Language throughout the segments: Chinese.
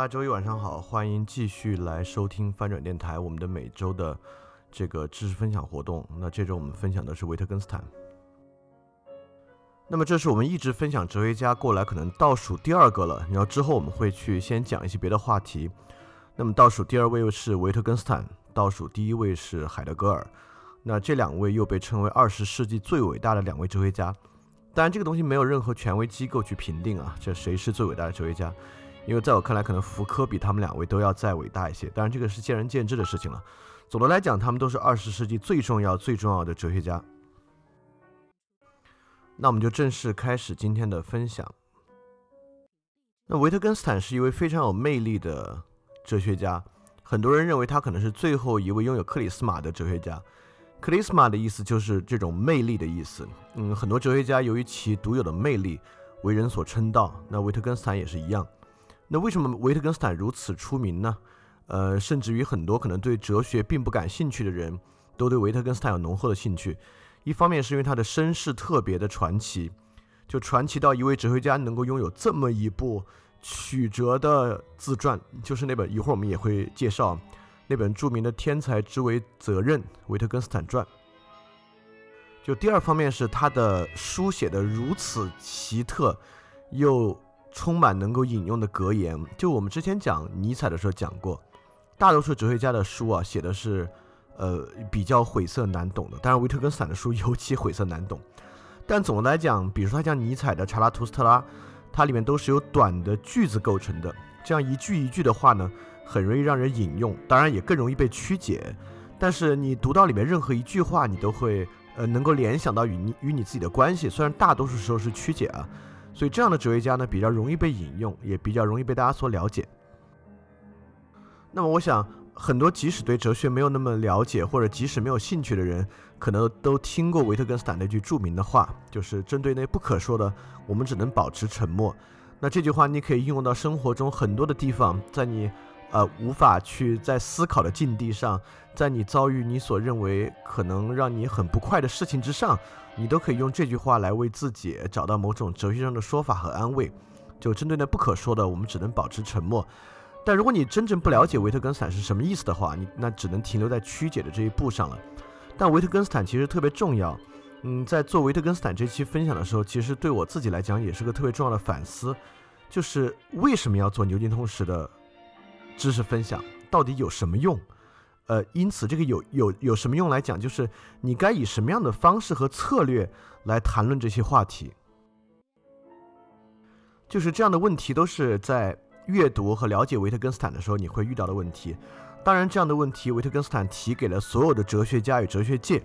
大家周一晚上好，欢迎继续来收听翻转电台，我们的每周的这个知识分享活动。那这周我们分享的是维特根斯坦。那么这是我们一直分享哲学家过来可能倒数第二个了。然后之后我们会去先讲一些别的话题。那么倒数第二位是维特根斯坦，倒数第一位是海德格尔。那这两位又被称为二十世纪最伟大的两位哲学家。当然这个东西没有任何权威机构去评定啊，这谁是最伟大的哲学家？因为在我看来，可能福柯比他们两位都要再伟大一些。当然，这个是见仁见智的事情了。总的来讲，他们都是二十世纪最重要、最重要的哲学家。那我们就正式开始今天的分享。那维特根斯坦是一位非常有魅力的哲学家，很多人认为他可能是最后一位拥有克里斯玛的哲学家。克里斯玛的意思就是这种魅力的意思。嗯，很多哲学家由于其独有的魅力为人所称道，那维特根斯坦也是一样。那为什么维特根斯坦如此出名呢？呃，甚至于很多可能对哲学并不感兴趣的人都对维特根斯坦有浓厚的兴趣。一方面是因为他的身世特别的传奇，就传奇到一位哲学家能够拥有这么一部曲折的自传，就是那本一会儿我们也会介绍那本著名的《天才之为责任》——维特根斯坦传。就第二方面是他的书写的如此奇特，又。充满能够引用的格言，就我们之前讲尼采的时候讲过，大多数哲学家的书啊写的是，呃比较晦涩难懂的，当然维特根斯坦的书尤其晦涩难懂。但总的来讲，比如说他像尼采的《查拉图斯特拉》，它里面都是由短的句子构成的，这样一句一句的话呢，很容易让人引用，当然也更容易被曲解。但是你读到里面任何一句话，你都会呃能够联想到与你与你自己的关系，虽然大多数时候是曲解啊。所以这样的哲学家呢，比较容易被引用，也比较容易被大家所了解。那么，我想很多即使对哲学没有那么了解，或者即使没有兴趣的人，可能都听过维特根斯坦那句著名的话，就是针对那不可说的，我们只能保持沉默。那这句话你可以应用到生活中很多的地方，在你。呃，无法去在思考的境地上，在你遭遇你所认为可能让你很不快的事情之上，你都可以用这句话来为自己找到某种哲学上的说法和安慰。就针对那不可说的，我们只能保持沉默。但如果你真正不了解维特根斯坦是什么意思的话，你那只能停留在曲解的这一步上了。但维特根斯坦其实特别重要。嗯，在做维特根斯坦这期分享的时候，其实对我自己来讲也是个特别重要的反思，就是为什么要做牛津通识的。知识分享到底有什么用？呃，因此这个有有有什么用来讲，就是你该以什么样的方式和策略来谈论这些话题？就是这样的问题都是在阅读和了解维特根斯坦的时候你会遇到的问题。当然，这样的问题维特根斯坦提给了所有的哲学家与哲学界，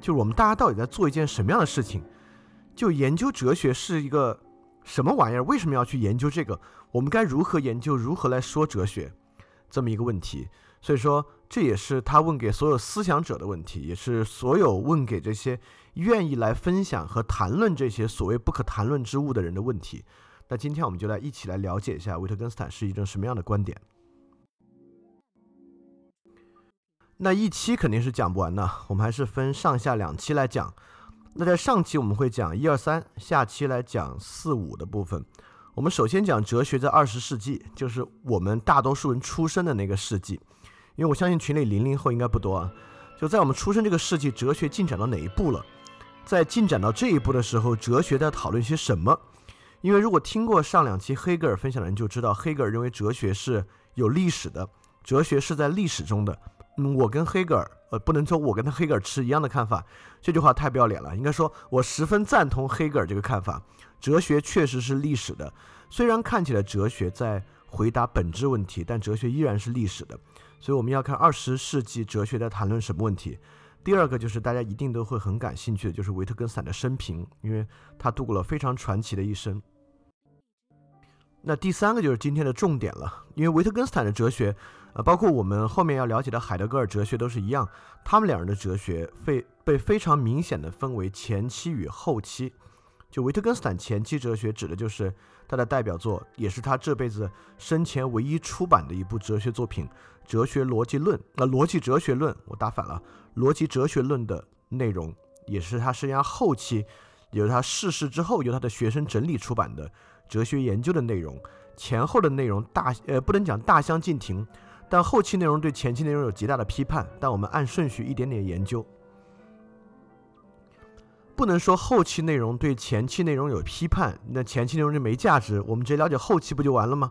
就是我们大家到底在做一件什么样的事情？就研究哲学是一个什么玩意儿？为什么要去研究这个？我们该如何研究？如何来说哲学？这么一个问题，所以说这也是他问给所有思想者的问题，也是所有问给这些愿意来分享和谈论这些所谓不可谈论之物的人的问题。那今天我们就来一起来了解一下维特根斯坦是一种什么样的观点。那一期肯定是讲不完的，我们还是分上下两期来讲。那在上期我们会讲一二三，下期来讲四五的部分。我们首先讲哲学在二十世纪，就是我们大多数人出生的那个世纪。因为我相信群里零零后应该不多啊。就在我们出生这个世纪，哲学进展到哪一步了？在进展到这一步的时候，哲学在讨论些什么？因为如果听过上两期黑格尔分享的人就知道，黑格尔认为哲学是有历史的，哲学是在历史中的，嗯，我跟黑格尔，呃，不能说我跟他黑格尔持一样的看法，这句话太不要脸了。应该说，我十分赞同黑格尔这个看法。哲学确实是历史的，虽然看起来哲学在回答本质问题，但哲学依然是历史的。所以我们要看二十世纪哲学在谈论什么问题。第二个就是大家一定都会很感兴趣的，就是维特根斯坦的生平，因为他度过了非常传奇的一生。那第三个就是今天的重点了，因为维特根斯坦的哲学。呃，包括我们后面要了解的海德格尔哲学都是一样，他们两人的哲学被被非常明显的分为前期与后期。就维特根斯坦前期哲学指的就是他的代表作，也是他这辈子生前唯一出版的一部哲学作品《哲学逻辑论》。那《逻辑哲学论》我打反了，《逻辑哲学论》的内容也是他生涯后期，也是他逝世之后由他的学生整理出版的哲学研究的内容。前后的内容大呃不能讲大相径庭。但后期内容对前期内容有极大的批判，但我们按顺序一点点研究，不能说后期内容对前期内容有批判，那前期内容就没价值，我们直接了解后期不就完了吗？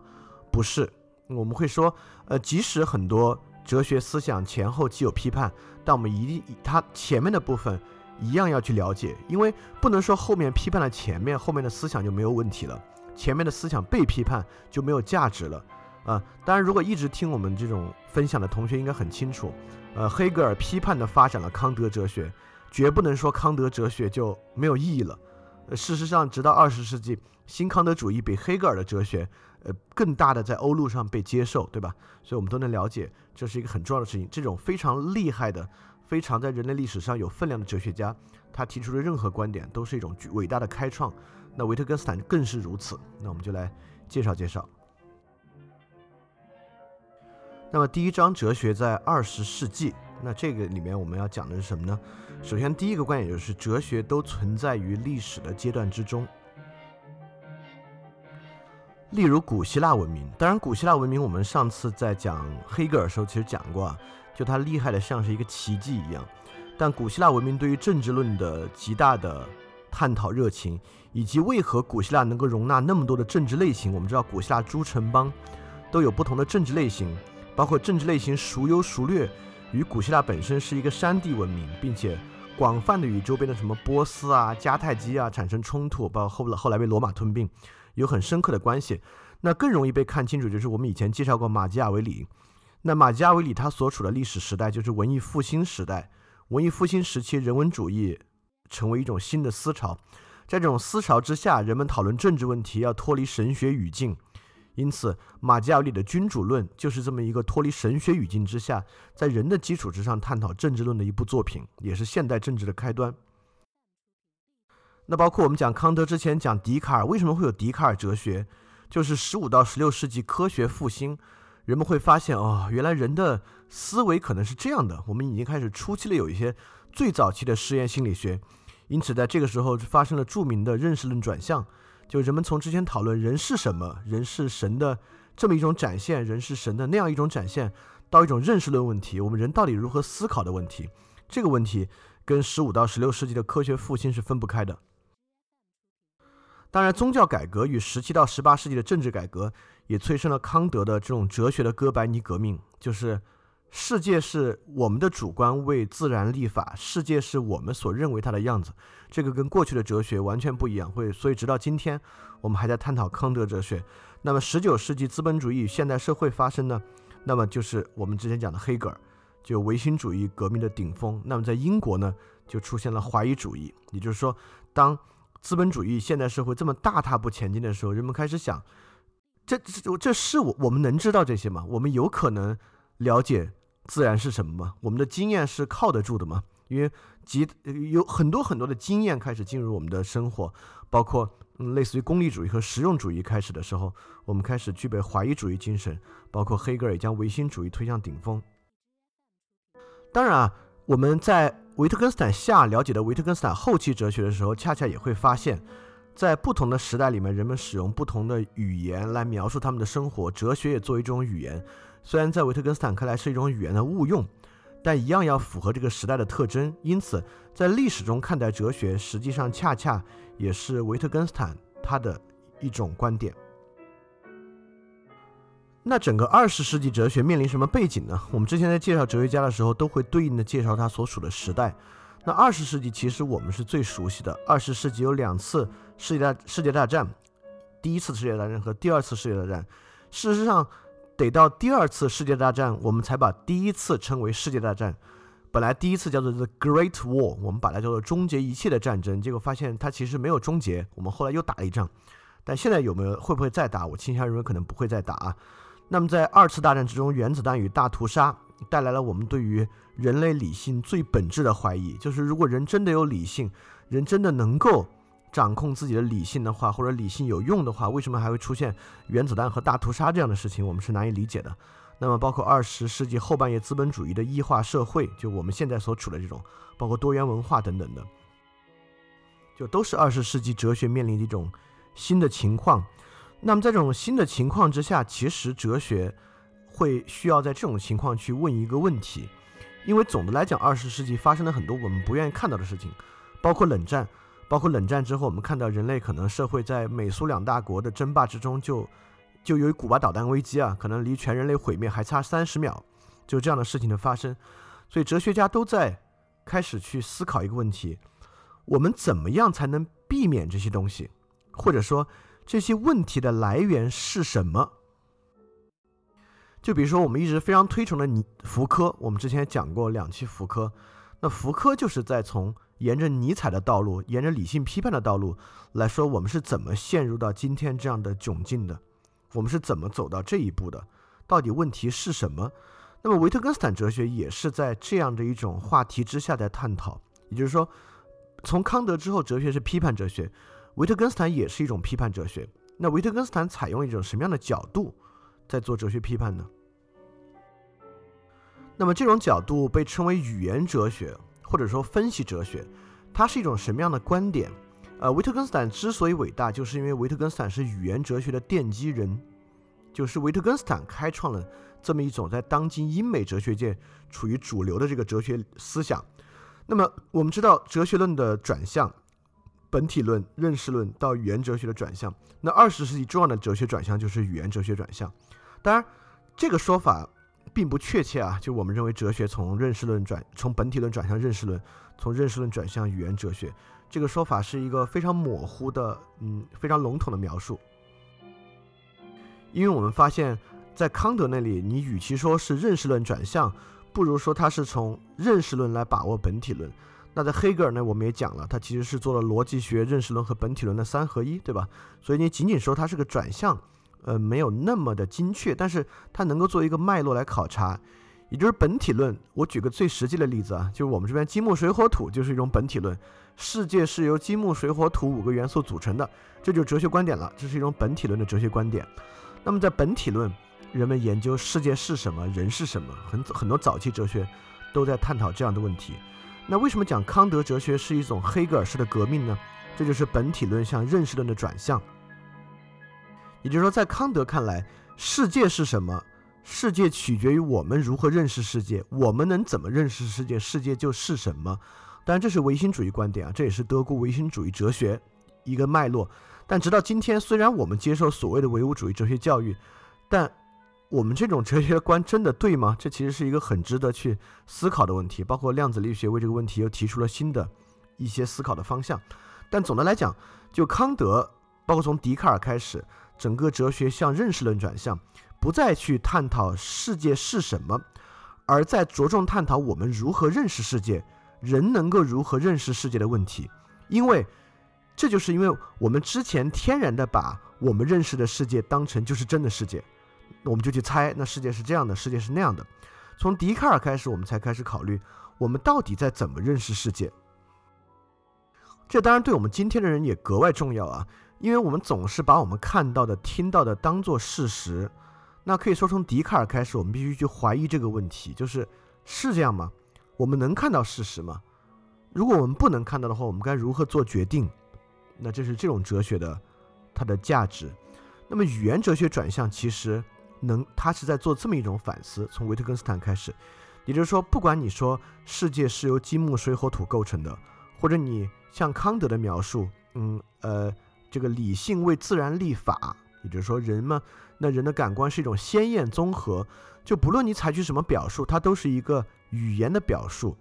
不是，我们会说，呃，即使很多哲学思想前后既有批判，但我们一定它前面的部分一样要去了解，因为不能说后面批判了前面，后面的思想就没有问题了，前面的思想被批判就没有价值了。啊，当然，如果一直听我们这种分享的同学应该很清楚，呃，黑格尔批判的发展了康德哲学，绝不能说康德哲学就没有意义了。呃，事实上，直到二十世纪，新康德主义比黑格尔的哲学，呃，更大的在欧陆上被接受，对吧？所以我们都能了解，这是一个很重要的事情。这种非常厉害的、非常在人类历史上有分量的哲学家，他提出的任何观点都是一种伟大的开创。那维特根斯坦更是如此。那我们就来介绍介绍。那么第一章哲学在二十世纪，那这个里面我们要讲的是什么呢？首先第一个观点就是哲学都存在于历史的阶段之中。例如古希腊文明，当然古希腊文明我们上次在讲黑格尔的时候其实讲过啊，就它厉害的像是一个奇迹一样。但古希腊文明对于政治论的极大的探讨热情，以及为何古希腊能够容纳那么多的政治类型，我们知道古希腊诸城邦都有不同的政治类型。包括政治类型孰优孰劣，与古希腊本身是一个山地文明，并且广泛的与周边的什么波斯啊、迦太基啊产生冲突，包括后来后来被罗马吞并，有很深刻的关系。那更容易被看清楚，就是我们以前介绍过马基雅维里。那马基雅维里他所处的历史时代就是文艺复兴时代，文艺复兴时期人文主义成为一种新的思潮，在这种思潮之下，人们讨论政治问题要脱离神学语境。因此，马基雅维里的君主论就是这么一个脱离神学语境之下，在人的基础之上探讨政治论的一部作品，也是现代政治的开端。那包括我们讲康德之前讲笛卡尔，为什么会有笛卡尔哲学？就是十五到十六世纪科学复兴，人们会发现哦，原来人的思维可能是这样的。我们已经开始初期的有一些最早期的实验心理学，因此在这个时候发生了著名的认识论转向。就人们从之前讨论人是什么，人是神的这么一种展现，人是神的那样一种展现，到一种认识论问题，我们人到底如何思考的问题，这个问题跟十五到十六世纪的科学复兴是分不开的。当然，宗教改革与十七到十八世纪的政治改革也催生了康德的这种哲学的哥白尼革命，就是。世界是我们的主观为自然立法，世界是我们所认为它的样子，这个跟过去的哲学完全不一样。会，所以直到今天，我们还在探讨康德哲学。那么，十九世纪资本主义与现代社会发生呢？那么就是我们之前讲的黑格尔，就唯心主义革命的顶峰。那么在英国呢，就出现了怀疑主义。也就是说，当资本主义现代社会这么大踏步前进的时候，人们开始想：这这这是我我们能知道这些吗？我们有可能了解？自然是什么吗？我们的经验是靠得住的吗？因为极有很多很多的经验开始进入我们的生活，包括类似于功利主义和实用主义开始的时候，我们开始具备怀疑主义精神，包括黑格尔也将唯心主义推向顶峰。当然啊，我们在维特根斯坦下了解的维特根斯坦后期哲学的时候，恰恰也会发现，在不同的时代里面，人们使用不同的语言来描述他们的生活，哲学也作为一种语言。虽然在维特根斯坦看来是一种语言的误用，但一样要符合这个时代的特征。因此，在历史中看待哲学，实际上恰恰也是维特根斯坦他的一种观点。那整个二十世纪哲学面临什么背景呢？我们之前在介绍哲学家的时候，都会对应的介绍他所处的时代。那二十世纪其实我们是最熟悉的。二十世纪有两次世界大世界大战，第一次世界大战和第二次世界大战。事实上，得到第二次世界大战，我们才把第一次称为世界大战。本来第一次叫做 The Great War，我们把它叫做终结一切的战争。结果发现它其实没有终结，我们后来又打了一仗。但现在有没有会不会再打？我倾向认为可能不会再打啊。那么在二次大战之中，原子弹与大屠杀带来了我们对于人类理性最本质的怀疑，就是如果人真的有理性，人真的能够掌控自己的理性的话，或者理性有用的话，为什么还会出现原子弹和大屠杀这样的事情？我们是难以理解的。那么包括二十世纪后半叶资本主义的异化社会，就我们现在所处的这种，包括多元文化等等的，就都是二十世纪哲学面临的一种新的情况。那么在这种新的情况之下，其实哲学会需要在这种情况去问一个问题，因为总的来讲，二十世纪发生了很多我们不愿意看到的事情，包括冷战，包括冷战之后，我们看到人类可能社会在美苏两大国的争霸之中，就就由于古巴导弹危机啊，可能离全人类毁灭还差三十秒，就这样的事情的发生，所以哲学家都在开始去思考一个问题：我们怎么样才能避免这些东西，或者说？这些问题的来源是什么？就比如说，我们一直非常推崇的尼福柯，我们之前讲过两期福柯。那福柯就是在从沿着尼采的道路，沿着理性批判的道路来说，我们是怎么陷入到今天这样的窘境的？我们是怎么走到这一步的？到底问题是什么？那么维特根斯坦哲学也是在这样的一种话题之下在探讨。也就是说，从康德之后，哲学是批判哲学。维特根斯坦也是一种批判哲学。那维特根斯坦采用一种什么样的角度在做哲学批判呢？那么这种角度被称为语言哲学，或者说分析哲学。它是一种什么样的观点？呃，维特根斯坦之所以伟大，就是因为维特根斯坦是语言哲学的奠基人，就是维特根斯坦开创了这么一种在当今英美哲学界处于主流的这个哲学思想。那么我们知道哲学论的转向。本体论、认识论到语言哲学的转向，那二十世纪重要的哲学转向就是语言哲学转向。当然，这个说法并不确切啊。就我们认为，哲学从认识论转，从本体论转向认识论，从认识论转向语言哲学，这个说法是一个非常模糊的，嗯，非常笼统的描述。因为我们发现，在康德那里，你与其说是认识论转向，不如说他是从认识论来把握本体论。那在黑格尔呢，我们也讲了，他其实是做了逻辑学、认识论和本体论的三合一，对吧？所以你仅仅说它是个转向，呃，没有那么的精确，但是它能够做一个脉络来考察，也就是本体论。我举个最实际的例子啊，就是我们这边金木水火土就是一种本体论，世界是由金木水火土五个元素组成的，这就是哲学观点了，这是一种本体论的哲学观点。那么在本体论，人们研究世界是什么，人是什么，很很多早期哲学都在探讨这样的问题。那为什么讲康德哲学是一种黑格尔式的革命呢？这就是本体论向认识论的转向。也就是说，在康德看来，世界是什么？世界取决于我们如何认识世界。我们能怎么认识世界，世界就是什么。当然，这是唯心主义观点啊，这也是德国唯心主义哲学一个脉络。但直到今天，虽然我们接受所谓的唯物主义哲学教育，但我们这种哲学观真的对吗？这其实是一个很值得去思考的问题。包括量子力学为这个问题又提出了新的一些思考的方向。但总的来讲，就康德，包括从笛卡尔开始，整个哲学向认识论转向，不再去探讨世界是什么，而在着重探讨我们如何认识世界，人能够如何认识世界的问题。因为这就是因为我们之前天然的把我们认识的世界当成就是真的世界。我们就去猜，那世界是这样的，世界是那样的。从笛卡尔开始，我们才开始考虑，我们到底在怎么认识世界。这当然对我们今天的人也格外重要啊，因为我们总是把我们看到的、听到的当做事实。那可以说，从笛卡尔开始，我们必须去怀疑这个问题：就是是这样吗？我们能看到事实吗？如果我们不能看到的话，我们该如何做决定？那这是这种哲学的它的价值。那么语言哲学转向，其实。能，它是在做这么一种反思，从维特根斯坦开始，也就是说，不管你说世界是由金木水火土构成的，或者你像康德的描述，嗯呃，这个理性为自然立法，也就是说，人嘛，那人的感官是一种鲜艳综合，就不论你采取什么表述，它都是一个语言的表述。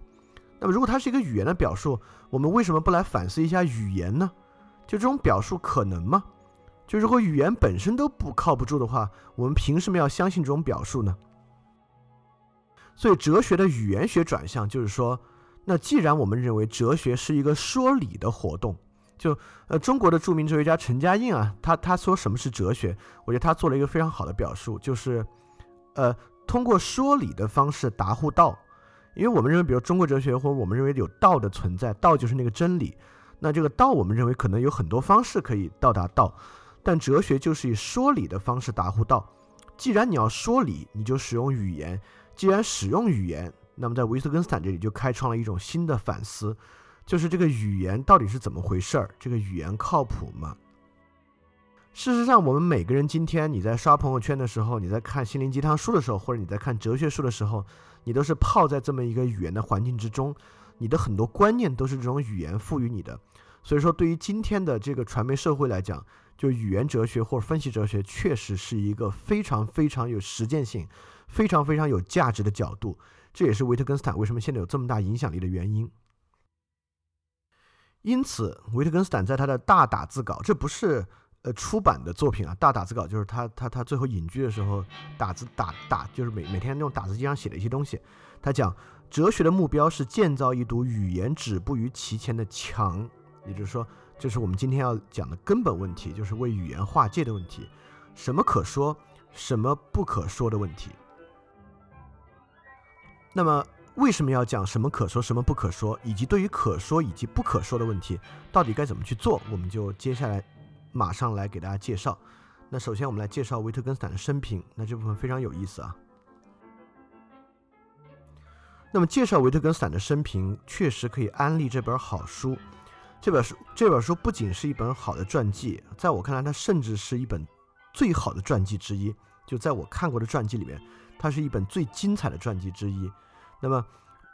那么，如果它是一个语言的表述，我们为什么不来反思一下语言呢？就这种表述可能吗？就如果语言本身都不靠不住的话，我们凭什么要相信这种表述呢？所以，哲学的语言学转向就是说，那既然我们认为哲学是一个说理的活动，就呃，中国的著名哲学家陈嘉映啊，他他说什么是哲学？我觉得他做了一个非常好的表述，就是呃，通过说理的方式达乎道。因为我们认为，比如中国哲学，或者我们认为有道的存在，道就是那个真理。那这个道，我们认为可能有很多方式可以到达道，但哲学就是以说理的方式达乎道。既然你要说理，你就使用语言。既然使用语言，那么在维特根斯坦这里就开创了一种新的反思，就是这个语言到底是怎么回事儿？这个语言靠谱吗？事实上，我们每个人今天你在刷朋友圈的时候，你在看心灵鸡汤书的时候，或者你在看哲学书的时候，你都是泡在这么一个语言的环境之中，你的很多观念都是这种语言赋予你的。所以说，对于今天的这个传媒社会来讲，就语言哲学或者分析哲学，确实是一个非常非常有实践性、非常非常有价值的角度。这也是维特根斯坦为什么现在有这么大影响力的原因。因此，维特根斯坦在他的大打字稿，这不是。呃，出版的作品啊，大打字稿就是他他他最后隐居的时候打字打打，就是每每天用打字机上写的一些东西。他讲，哲学的目标是建造一堵语言止步于其前的墙，也就是说，这是我们今天要讲的根本问题，就是为语言划界的问题，什么可说，什么不可说的问题。那么，为什么要讲什么可说，什么不可说，以及对于可说以及不可说的问题，到底该怎么去做？我们就接下来。马上来给大家介绍。那首先我们来介绍维特根斯坦的生平。那这部分非常有意思啊。那么介绍维特根斯坦的生平，确实可以安利这本好书。这本书这本书不仅是一本好的传记，在我看来，它甚至是一本最好的传记之一。就在我看过的传记里面，它是一本最精彩的传记之一。那么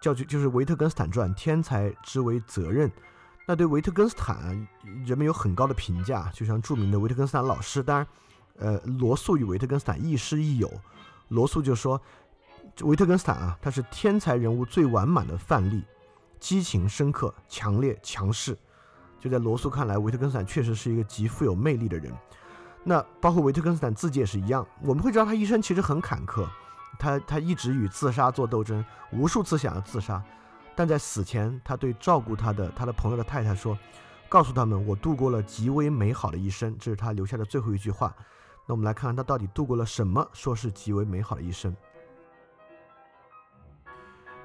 叫就就是维特根斯坦传：天才之为责任。那对维特根斯坦，人们有很高的评价，就像著名的维特根斯坦老师。当然，呃，罗素与维特根斯坦亦师亦友。罗素就说，维特根斯坦啊，他是天才人物最完满的范例，激情深刻、强烈、强势。就在罗素看来，维特根斯坦确实是一个极富有魅力的人。那包括维特根斯坦自己也是一样，我们会知道他一生其实很坎坷，他他一直与自杀做斗争，无数次想要自杀。但在死前，他对照顾他的他的朋友的太太说：“告诉他们，我度过了极为美好的一生。”这是他留下的最后一句话。那我们来看看他到底度过了什么，说是极为美好的一生。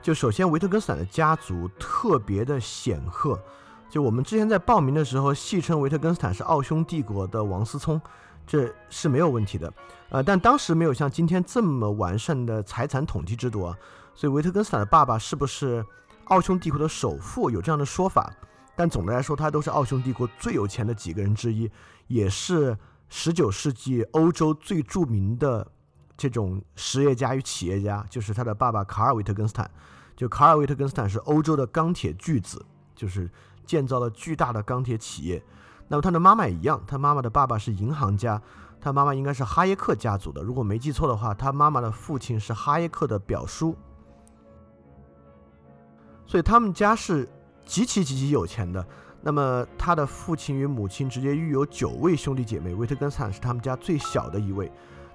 就首先，维特根斯坦的家族特别的显赫。就我们之前在报名的时候，戏称维特根斯坦是奥匈帝国的王思聪，这是没有问题的。呃，但当时没有像今天这么完善的财产统计制度啊，所以维特根斯坦的爸爸是不是？奥匈帝国的首富有这样的说法，但总的来说，他都是奥匈帝国最有钱的几个人之一，也是十九世纪欧洲最著名的这种实业家与企业家，就是他的爸爸卡尔维特根斯坦。就卡尔维特根斯坦是欧洲的钢铁巨子，就是建造了巨大的钢铁企业。那么他的妈妈也一样，他妈妈的爸爸是银行家，他妈妈应该是哈耶克家族的，如果没记错的话，他妈妈的父亲是哈耶克的表叔。所以他们家是极其极其有钱的。那么他的父亲与母亲直接育有九位兄弟姐妹，维特根斯坦是他们家最小的一位。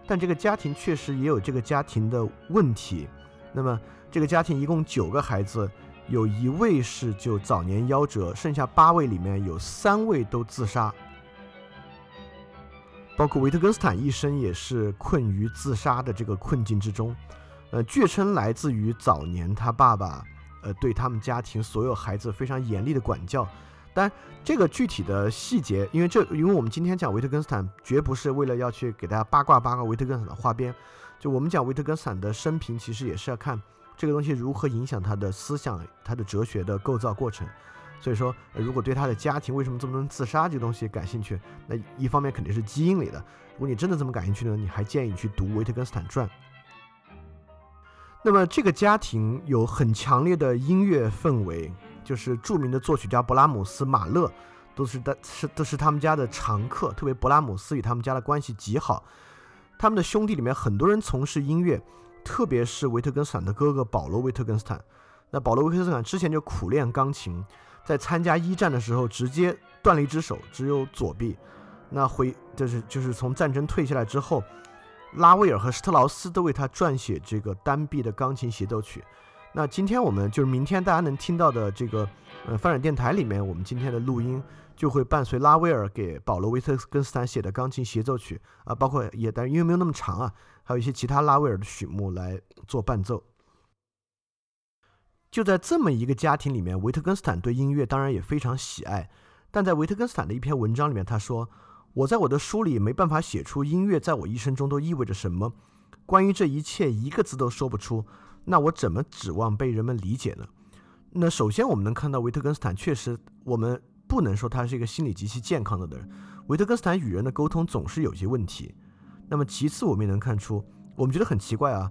但这个家庭确实也有这个家庭的问题。那么这个家庭一共九个孩子，有一位是就早年夭折，剩下八位里面有三位都自杀。包括维特根斯坦一生也是困于自杀的这个困境之中。呃，据称来自于早年他爸爸。呃，对他们家庭所有孩子非常严厉的管教，但这个具体的细节，因为这，因为我们今天讲维特根斯坦，绝不是为了要去给大家八卦八卦维特根斯坦的花边，就我们讲维特根斯坦的生平，其实也是要看这个东西如何影响他的思想、他的哲学的构造过程。所以说，如果对他的家庭为什么这么多人自杀这个东西感兴趣，那一方面肯定是基因里的。如果你真的这么感兴趣呢，你还建议你去读维特根斯坦传。那么这个家庭有很强烈的音乐氛围，就是著名的作曲家勃拉姆斯、马勒都是的是都是他们家的常客，特别勃拉姆斯与他们家的关系极好。他们的兄弟里面很多人从事音乐，特别是维特根斯坦的哥哥保罗·维特根斯坦。那保罗·维特根斯坦之前就苦练钢琴，在参加一战的时候直接断了一只手，只有左臂。那回就是就是从战争退下来之后，拉威尔和施特劳斯都为他撰写这个单臂的钢琴协奏曲。那今天我们就是明天大家能听到的这个呃发展电台里面，我们今天的录音就会伴随拉威尔给保罗·维特根斯坦写的钢琴协奏曲啊，包括也但因为没有那么长啊，还有一些其他拉威尔的曲目来做伴奏。就在这么一个家庭里面，维特根斯坦对音乐当然也非常喜爱，但在维特根斯坦的一篇文章里面，他说。我在我的书里没办法写出音乐在我一生中都意味着什么，关于这一切一个字都说不出，那我怎么指望被人们理解呢？那首先我们能看到维特根斯坦确实，我们不能说他是一个心理极其健康的人，维特根斯坦与人的沟通总是有些问题。那么其次我们也能看出，我们觉得很奇怪啊，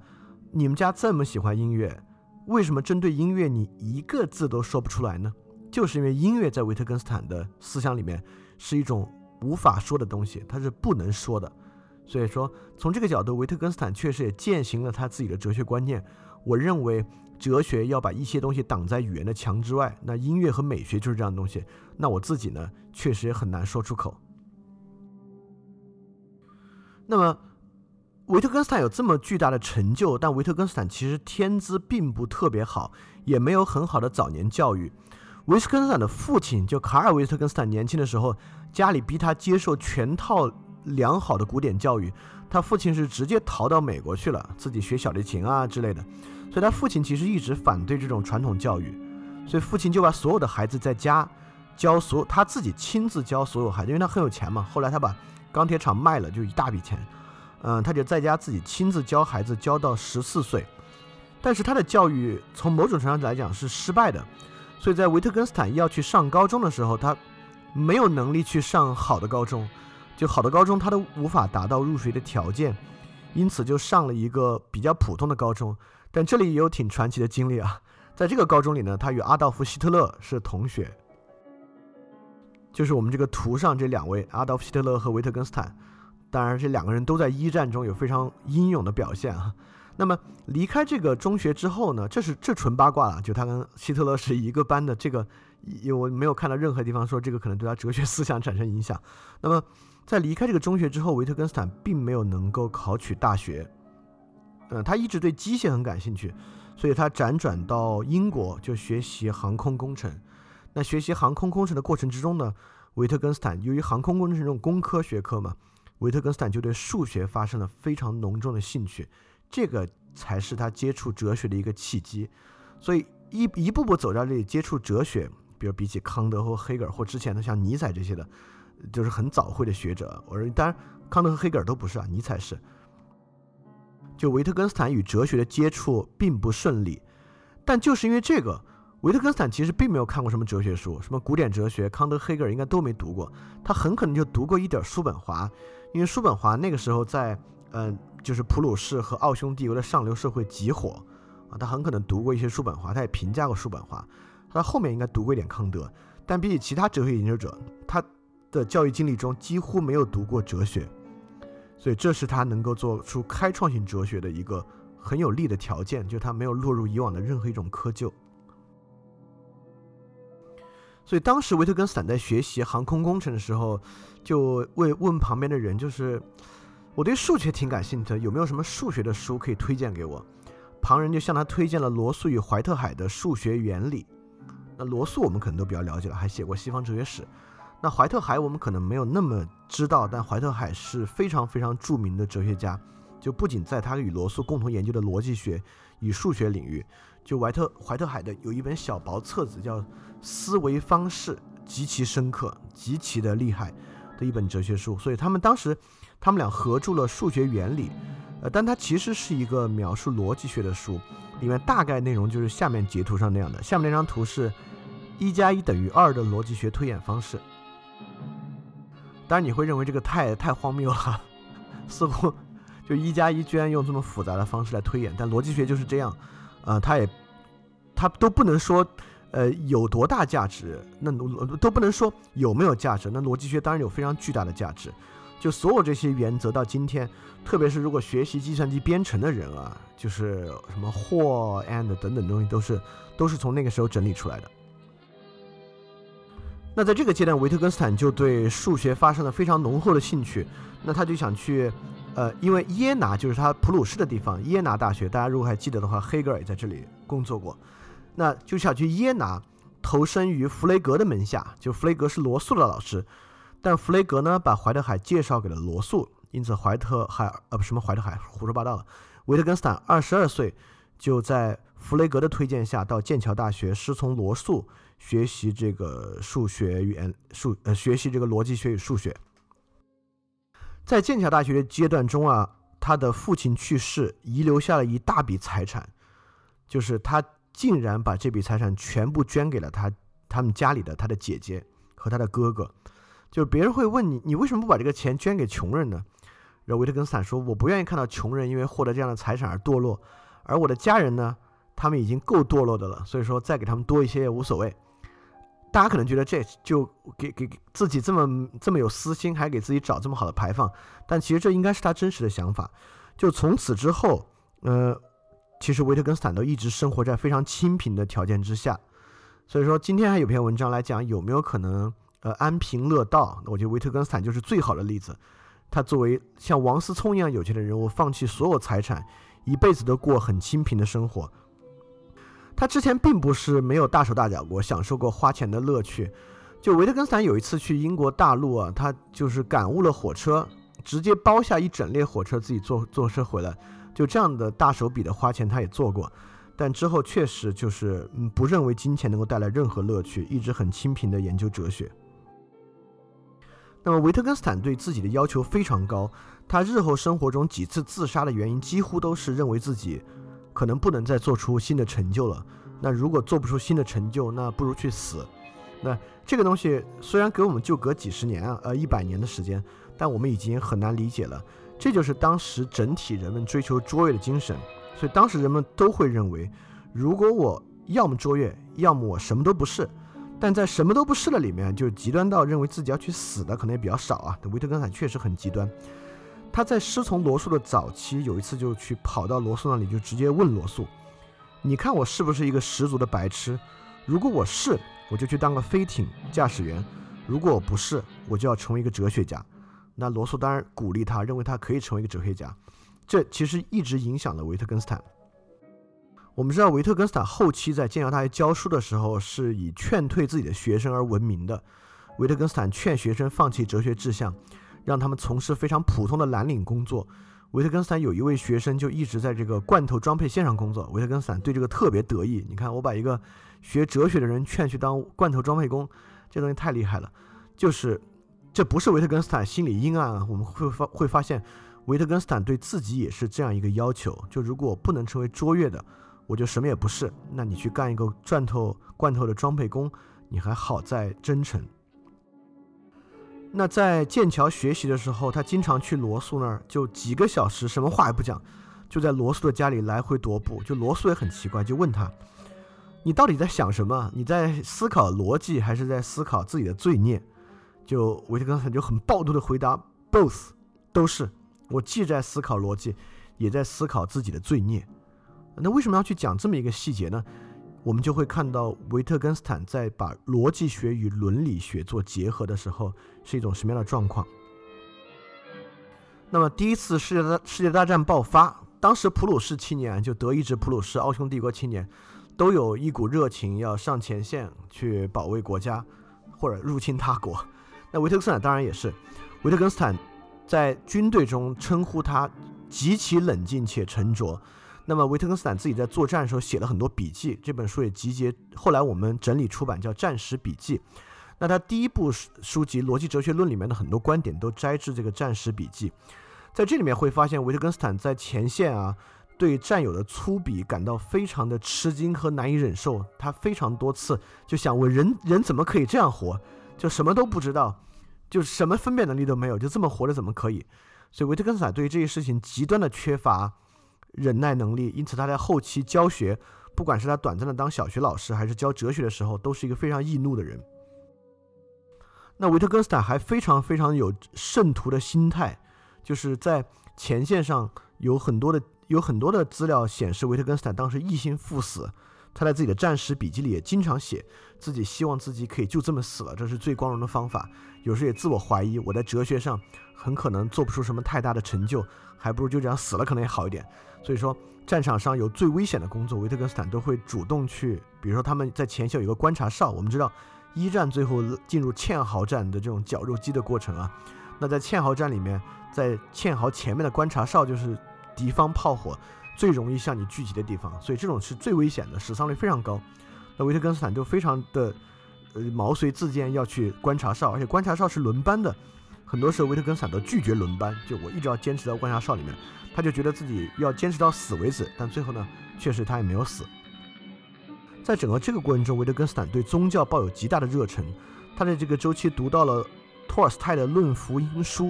你们家这么喜欢音乐，为什么针对音乐你一个字都说不出来呢？就是因为音乐在维特根斯坦的思想里面是一种。无法说的东西，它是不能说的。所以说，从这个角度，维特根斯坦确实也践行了他自己的哲学观念。我认为，哲学要把一些东西挡在语言的墙之外。那音乐和美学就是这样的东西。那我自己呢，确实也很难说出口。那么，维特根斯坦有这么巨大的成就，但维特根斯坦其实天资并不特别好，也没有很好的早年教育。维特根斯坦的父亲就卡尔·维特根斯坦年轻的时候。家里逼他接受全套良好的古典教育，他父亲是直接逃到美国去了，自己学小提琴啊之类的。所以他父亲其实一直反对这种传统教育，所以父亲就把所有的孩子在家教所有，他自己亲自教所有孩子，因为他很有钱嘛。后来他把钢铁厂卖了，就一大笔钱，嗯，他就在家自己亲自教孩子，教到十四岁。但是他的教育从某种程度上来讲是失败的，所以在维特根斯坦要去上高中的时候，他。没有能力去上好的高中，就好的高中他都无法达到入学的条件，因此就上了一个比较普通的高中。但这里也有挺传奇的经历啊，在这个高中里呢，他与阿道夫·希特勒是同学，就是我们这个图上这两位阿道夫·希特勒和维特根斯坦。当然，这两个人都在一战中有非常英勇的表现啊。那么离开这个中学之后呢，这是这纯八卦了，就他跟希特勒是一个班的这个。因为我没有看到任何地方说这个可能对他哲学思想产生影响。那么，在离开这个中学之后，维特根斯坦并没有能够考取大学。呃，他一直对机械很感兴趣，所以他辗转到英国就学习航空工程。那学习航空工程的过程之中呢，维特根斯坦由于航空工程这种工科学科嘛，维特根斯坦就对数学发生了非常浓重的兴趣，这个才是他接触哲学的一个契机。所以一一步步走到这里接触哲学。比如比起康德或黑格尔或之前的像尼采这些的，就是很早会的学者。我说，当然康德和黑格尔都不是啊，尼采是。就维特根斯坦与哲学的接触并不顺利，但就是因为这个，维特根斯坦其实并没有看过什么哲学书，什么古典哲学，康德、黑格尔应该都没读过。他很可能就读过一点叔本华，因为叔本华那个时候在，嗯，就是普鲁士和奥匈帝国的上流社会极火啊，他很可能读过一些叔本华，他也评价过叔本华。他后面应该读过一点康德，但比起其他哲学研究者，他的教育经历中几乎没有读过哲学，所以这是他能够做出开创性哲学的一个很有利的条件，就他没有落入以往的任何一种窠臼。所以当时维特根斯坦在学习航空工程的时候，就问问旁边的人，就是我对数学挺感兴趣的，有没有什么数学的书可以推荐给我？旁人就向他推荐了罗素与怀特海的数学原理。那罗素我们可能都比较了解了，还写过西方哲学史。那怀特海我们可能没有那么知道，但怀特海是非常非常著名的哲学家。就不仅在他与罗素共同研究的逻辑学与数学领域，就怀特怀特海的有一本小薄册子叫《思维方式》，极其深刻、极其的厉害的一本哲学书。所以他们当时他们俩合著了《数学原理》，呃，但它其实是一个描述逻辑学的书，里面大概内容就是下面截图上那样的。下面那张图是。一加一等于二的逻辑学推演方式，当然你会认为这个太太荒谬了，似乎就一加一居然用这么复杂的方式来推演，但逻辑学就是这样，呃，他也他都不能说呃，有多大价值？那都不能说有没有价值。那逻辑学当然有非常巨大的价值。就所有这些原则到今天，特别是如果学习计算机编程的人啊，就是什么或 and 等等东西，都是都是从那个时候整理出来的。那在这个阶段，维特根斯坦就对数学发生了非常浓厚的兴趣。那他就想去，呃，因为耶拿就是他普鲁士的地方，耶拿大学，大家如果还记得的话，黑格尔也在这里工作过。那就想去耶拿，投身于弗雷格的门下。就弗雷格是罗素的老师，但弗雷格呢把怀特海介绍给了罗素，因此怀特海呃不什么怀特海胡说八道了。维特根斯坦二十二岁就在弗雷格的推荐下到剑桥大学师从罗素学习这个数学原数呃学习这个逻辑学与数学。在剑桥大学的阶段中啊，他的父亲去世，遗留下了一大笔财产，就是他。竟然把这笔财产全部捐给了他他们家里的他的姐姐和他的哥哥，就别人会问你，你为什么不把这个钱捐给穷人呢？然后维特根斯坦说，我不愿意看到穷人因为获得这样的财产而堕落，而我的家人呢，他们已经够堕落的了，所以说再给他们多一些也无所谓。大家可能觉得这就给给自己这么这么有私心，还给自己找这么好的牌坊，但其实这应该是他真实的想法。就从此之后，呃。其实维特根斯坦都一直生活在非常清贫的条件之下，所以说今天还有篇文章来讲有没有可能呃安贫乐道？我觉得维特根斯坦就是最好的例子。他作为像王思聪一样有钱的人物，放弃所有财产，一辈子都过很清贫的生活。他之前并不是没有大手大脚过，享受过花钱的乐趣。就维特根斯坦有一次去英国大陆啊，他就是赶误了火车，直接包下一整列火车自己坐坐车回来。就这样的大手笔的花钱，他也做过，但之后确实就是不认为金钱能够带来任何乐趣，一直很清贫的研究哲学。那么维特根斯坦对自己的要求非常高，他日后生活中几次自杀的原因几乎都是认为自己可能不能再做出新的成就了。那如果做不出新的成就，那不如去死。那这个东西虽然给我们就隔几十年啊，呃一百年的时间，但我们已经很难理解了。这就是当时整体人们追求卓越的精神，所以当时人们都会认为，如果我要么卓越，要么我什么都不是。但在什么都不是的里面，就极端到认为自己要去死的可能也比较少啊。维特根斯坦确实很极端，他在师从罗素的早期，有一次就去跑到罗素那里，就直接问罗素：“你看我是不是一个十足的白痴？如果我是，我就去当个飞艇驾驶员；如果我不是，我就要成为一个哲学家。”那罗素当然鼓励他，认为他可以成为一个哲学家，这其实一直影响了维特根斯坦。我们知道维特根斯坦后期在剑桥大学教书的时候，是以劝退自己的学生而闻名的。维特根斯坦劝学生放弃哲学志向，让他们从事非常普通的蓝领工作。维特根斯坦有一位学生就一直在这个罐头装配线上工作，维特根斯坦对这个特别得意。你看，我把一个学哲学的人劝去当罐头装配工，这东西太厉害了，就是。这不是维特根斯坦心里阴暗啊，我们会发会发现，维特根斯坦对自己也是这样一个要求：就如果不能成为卓越的，我就什么也不是。那你去干一个钻头罐头的装配工，你还好在真诚。那在剑桥学习的时候，他经常去罗素那儿，就几个小时什么话也不讲，就在罗素的家里来回踱步。就罗素也很奇怪，就问他：“你到底在想什么？你在思考逻辑，还是在思考自己的罪孽？”就维特根斯坦就很暴怒的回答：“both，都是。我既在思考逻辑，也在思考自己的罪孽。那为什么要去讲这么一个细节呢？我们就会看到维特根斯坦在把逻辑学与伦理学做结合的时候是一种什么样的状况。那么第一次世界大世界大战爆发，当时普鲁士青年，就德意志普鲁士奥匈帝国青年，都有一股热情要上前线去保卫国家，或者入侵他国。”那维特根斯坦当然也是，维特根斯坦在军队中称呼他极其冷静且沉着。那么维特根斯坦自己在作战的时候写了很多笔记，这本书也集结，后来我们整理出版叫《战时笔记》。那他第一部书籍《逻辑哲学论》里面的很多观点都摘自这个《战时笔记》。在这里面会发现，维特根斯坦在前线啊，对战友的粗鄙感到非常的吃惊和难以忍受。他非常多次就想问人人怎么可以这样活？就什么都不知道，就什么分辨能力都没有，就这么活着怎么可以？所以维特根斯坦对于这些事情极端的缺乏忍耐能力，因此他在后期教学不管是他短暂的当小学老师，还是教哲学的时候，都是一个非常易怒的人。那维特根斯坦还非常非常有圣徒的心态，就是在前线上有很多的有很多的资料显示，维特根斯坦当时一心赴死。他在自己的战时笔记里也经常写自己希望自己可以就这么死了，这是最光荣的方法。有时也自我怀疑，我在哲学上很可能做不出什么太大的成就，还不如就这样死了可能也好一点。所以说，战场上有最危险的工作，维特根斯坦都会主动去。比如说他们在前线有一个观察哨，我们知道。一战最后进入堑壕战的这种绞肉机的过程啊，那在堑壕战里面，在堑壕前面的观察哨就是敌方炮火最容易向你聚集的地方，所以这种是最危险的，死伤率非常高。那维特根斯坦就非常的呃毛遂自荐要去观察哨，而且观察哨是轮班的，很多时候维特根斯坦都拒绝轮班，就我一直要坚持在观察哨里面，他就觉得自己要坚持到死为止，但最后呢，确实他也没有死。在整个这个过程中，维特根斯坦对宗教抱有极大的热忱。他在这个周期读到了托尔斯泰的《论福音书》，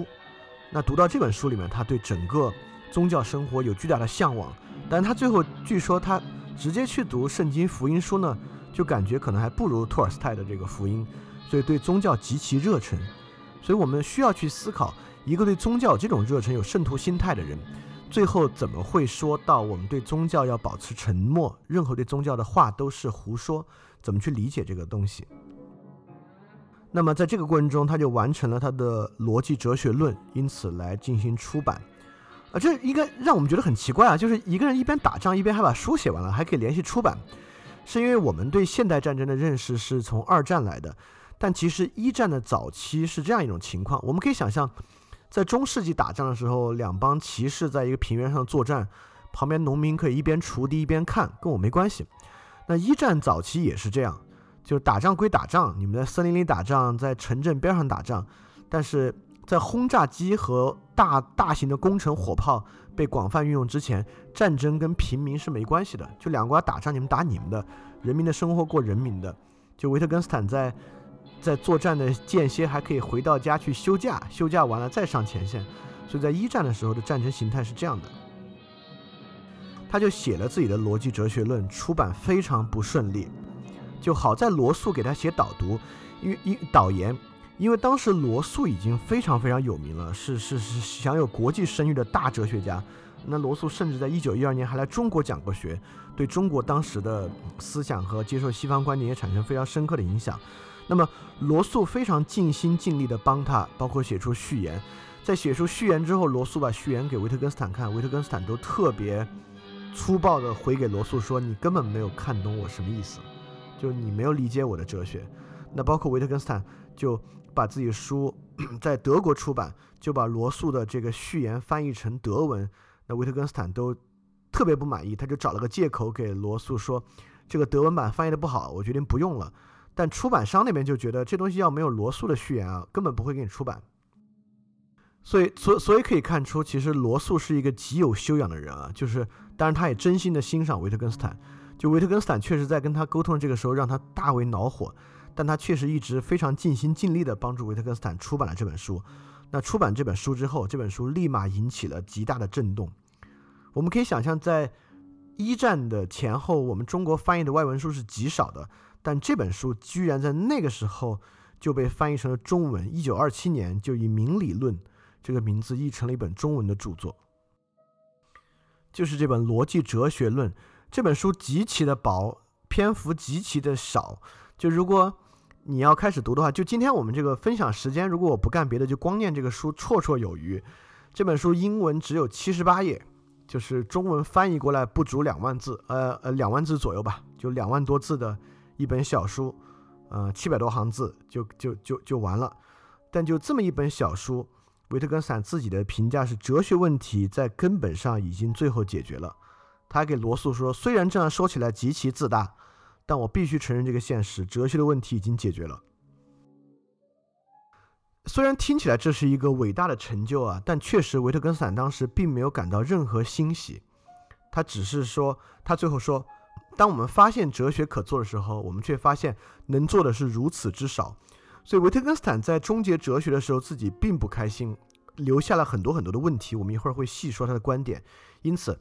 那读到这本书里面，他对整个宗教生活有巨大的向往。但他最后据说他直接去读《圣经福音书》呢，就感觉可能还不如托尔斯泰的这个福音，所以对宗教极其热忱。所以我们需要去思考，一个对宗教这种热忱、有圣徒心态的人。最后怎么会说到我们对宗教要保持沉默？任何对宗教的话都是胡说。怎么去理解这个东西？那么在这个过程中，他就完成了他的逻辑哲学论，因此来进行出版。啊，这应该让我们觉得很奇怪啊！就是一个人一边打仗一边还把书写完了，还可以联系出版，是因为我们对现代战争的认识是从二战来的，但其实一战的早期是这样一种情况。我们可以想象。在中世纪打仗的时候，两帮骑士在一个平原上作战，旁边农民可以一边锄地一边看，跟我没关系。那一战早期也是这样，就是打仗归打仗，你们在森林里打仗，在城镇边上打仗，但是在轰炸机和大大型的工程火炮被广泛运用之前，战争跟平民是没关系的。就两国家打仗，你们打你们的，人民的生活过人民的。就维特根斯坦在。在作战的间歇还可以回到家去休假，休假完了再上前线，所以在一战的时候的战争形态是这样的。他就写了自己的逻辑哲学论，出版非常不顺利。就好在罗素给他写导读，因为因导言，因为当时罗素已经非常非常有名了，是是是享有国际声誉的大哲学家。那罗素甚至在一九一二年还来中国讲过学，对中国当时的思想和接受西方观点也产生非常深刻的影响。那么罗素非常尽心尽力地帮他，包括写出序言。在写出序言之后，罗素把序言给维特根斯坦看，维特根斯坦都特别粗暴地回给罗素说：“你根本没有看懂我什么意思，就你没有理解我的哲学。”那包括维特根斯坦就把自己书在德国出版，就把罗素的这个序言翻译成德文。那维特根斯坦都特别不满意，他就找了个借口给罗素说：“这个德文版翻译的不好，我决定不用了。”但出版商那边就觉得这东西要没有罗素的序言啊，根本不会给你出版。所以，所所以可以看出，其实罗素是一个极有修养的人啊。就是，当然他也真心的欣赏维特根斯坦。就维特根斯坦确实在跟他沟通的这个时候，让他大为恼火。但他确实一直非常尽心尽力的帮助维特根斯坦出版了这本书。那出版这本书之后，这本书立马引起了极大的震动。我们可以想象，在一战的前后，我们中国翻译的外文书是极少的。但这本书居然在那个时候就被翻译成了中文。一九二七年就以《明理论》这个名字译成了一本中文的著作，就是这本《逻辑哲学论》。这本书极其的薄，篇幅极其的少。就如果你要开始读的话，就今天我们这个分享时间，如果我不干别的，就光念这个书绰绰有余。这本书英文只有七十八页，就是中文翻译过来不足两万字，呃呃，两万字左右吧，就两万多字的。一本小书，呃，七百多行字就就就就完了。但就这么一本小书，维特根斯坦自己的评价是：哲学问题在根本上已经最后解决了。他给罗素说：“虽然这样说起来极其自大，但我必须承认这个现实：哲学的问题已经解决了。”虽然听起来这是一个伟大的成就啊，但确实维特根斯坦当时并没有感到任何欣喜。他只是说，他最后说。当我们发现哲学可做的时候，我们却发现能做的是如此之少。所以维特根斯坦在终结哲学的时候，自己并不开心，留下了很多很多的问题。我们一会儿会细说他的观点。因此，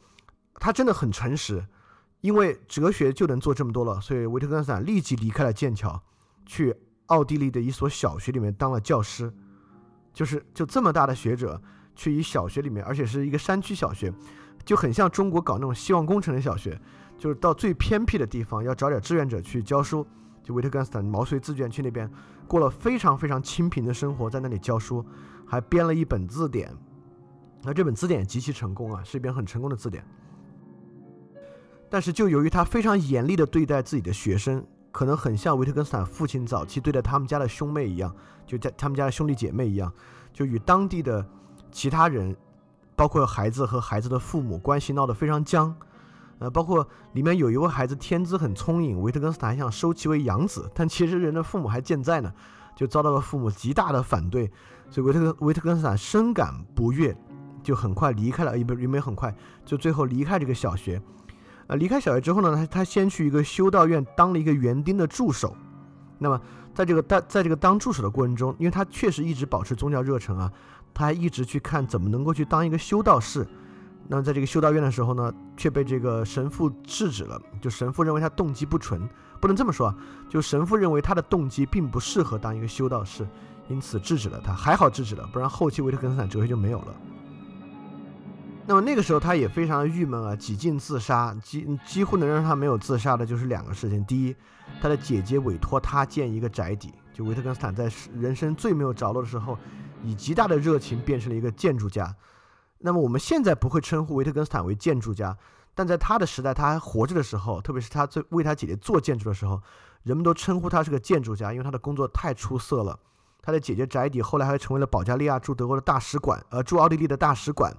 他真的很诚实，因为哲学就能做这么多了，所以维特根斯坦立即离开了剑桥，去奥地利的一所小学里面当了教师。就是就这么大的学者，去一小学里面，而且是一个山区小学，就很像中国搞那种希望工程的小学，就是到最偏僻的地方要找点志愿者去教书。就维特根斯坦毛遂自荐去那边，过了非常非常清贫的生活，在那里教书，还编了一本字典。那这本字典极其成功啊，是一本很成功的字典。但是就由于他非常严厉的对待自己的学生，可能很像维特根斯坦父亲早期对待他们家的兄妹一样，就在他们家的兄弟姐妹一样，就与当地的其他人，包括孩子和孩子的父母关系闹得非常僵。呃，包括里面有一位孩子天资很聪颖，维特根斯坦还想收其为养子，但其实人的父母还健在呢，就遭到了父母极大的反对，所以维特根维特根斯坦深感不悦，就很快离开了，也不也没很快，就最后离开这个小学。啊，离开小学之后呢，他他先去一个修道院当了一个园丁的助手。那么，在这个当在这个当助手的过程中，因为他确实一直保持宗教热忱啊，他还一直去看怎么能够去当一个修道士。那么，在这个修道院的时候呢，却被这个神父制止了。就神父认为他动机不纯，不能这么说啊，就神父认为他的动机并不适合当一个修道士，因此制止了他。还好制止了，不然后期维特根斯坦哲学就没有了。那么那个时候他也非常的郁闷啊，几近自杀，几几乎能让他没有自杀的就是两个事情。第一，他的姐姐委托他建一个宅邸，就维特根斯坦在人生最没有着落的时候，以极大的热情变成了一个建筑家。那么我们现在不会称呼维特根斯坦为建筑家，但在他的时代，他还活着的时候，特别是他最为他姐姐做建筑的时候，人们都称呼他是个建筑家，因为他的工作太出色了。他的姐姐宅邸后来还成为了保加利亚驻德国的大使馆，呃，驻奥地利的大使馆。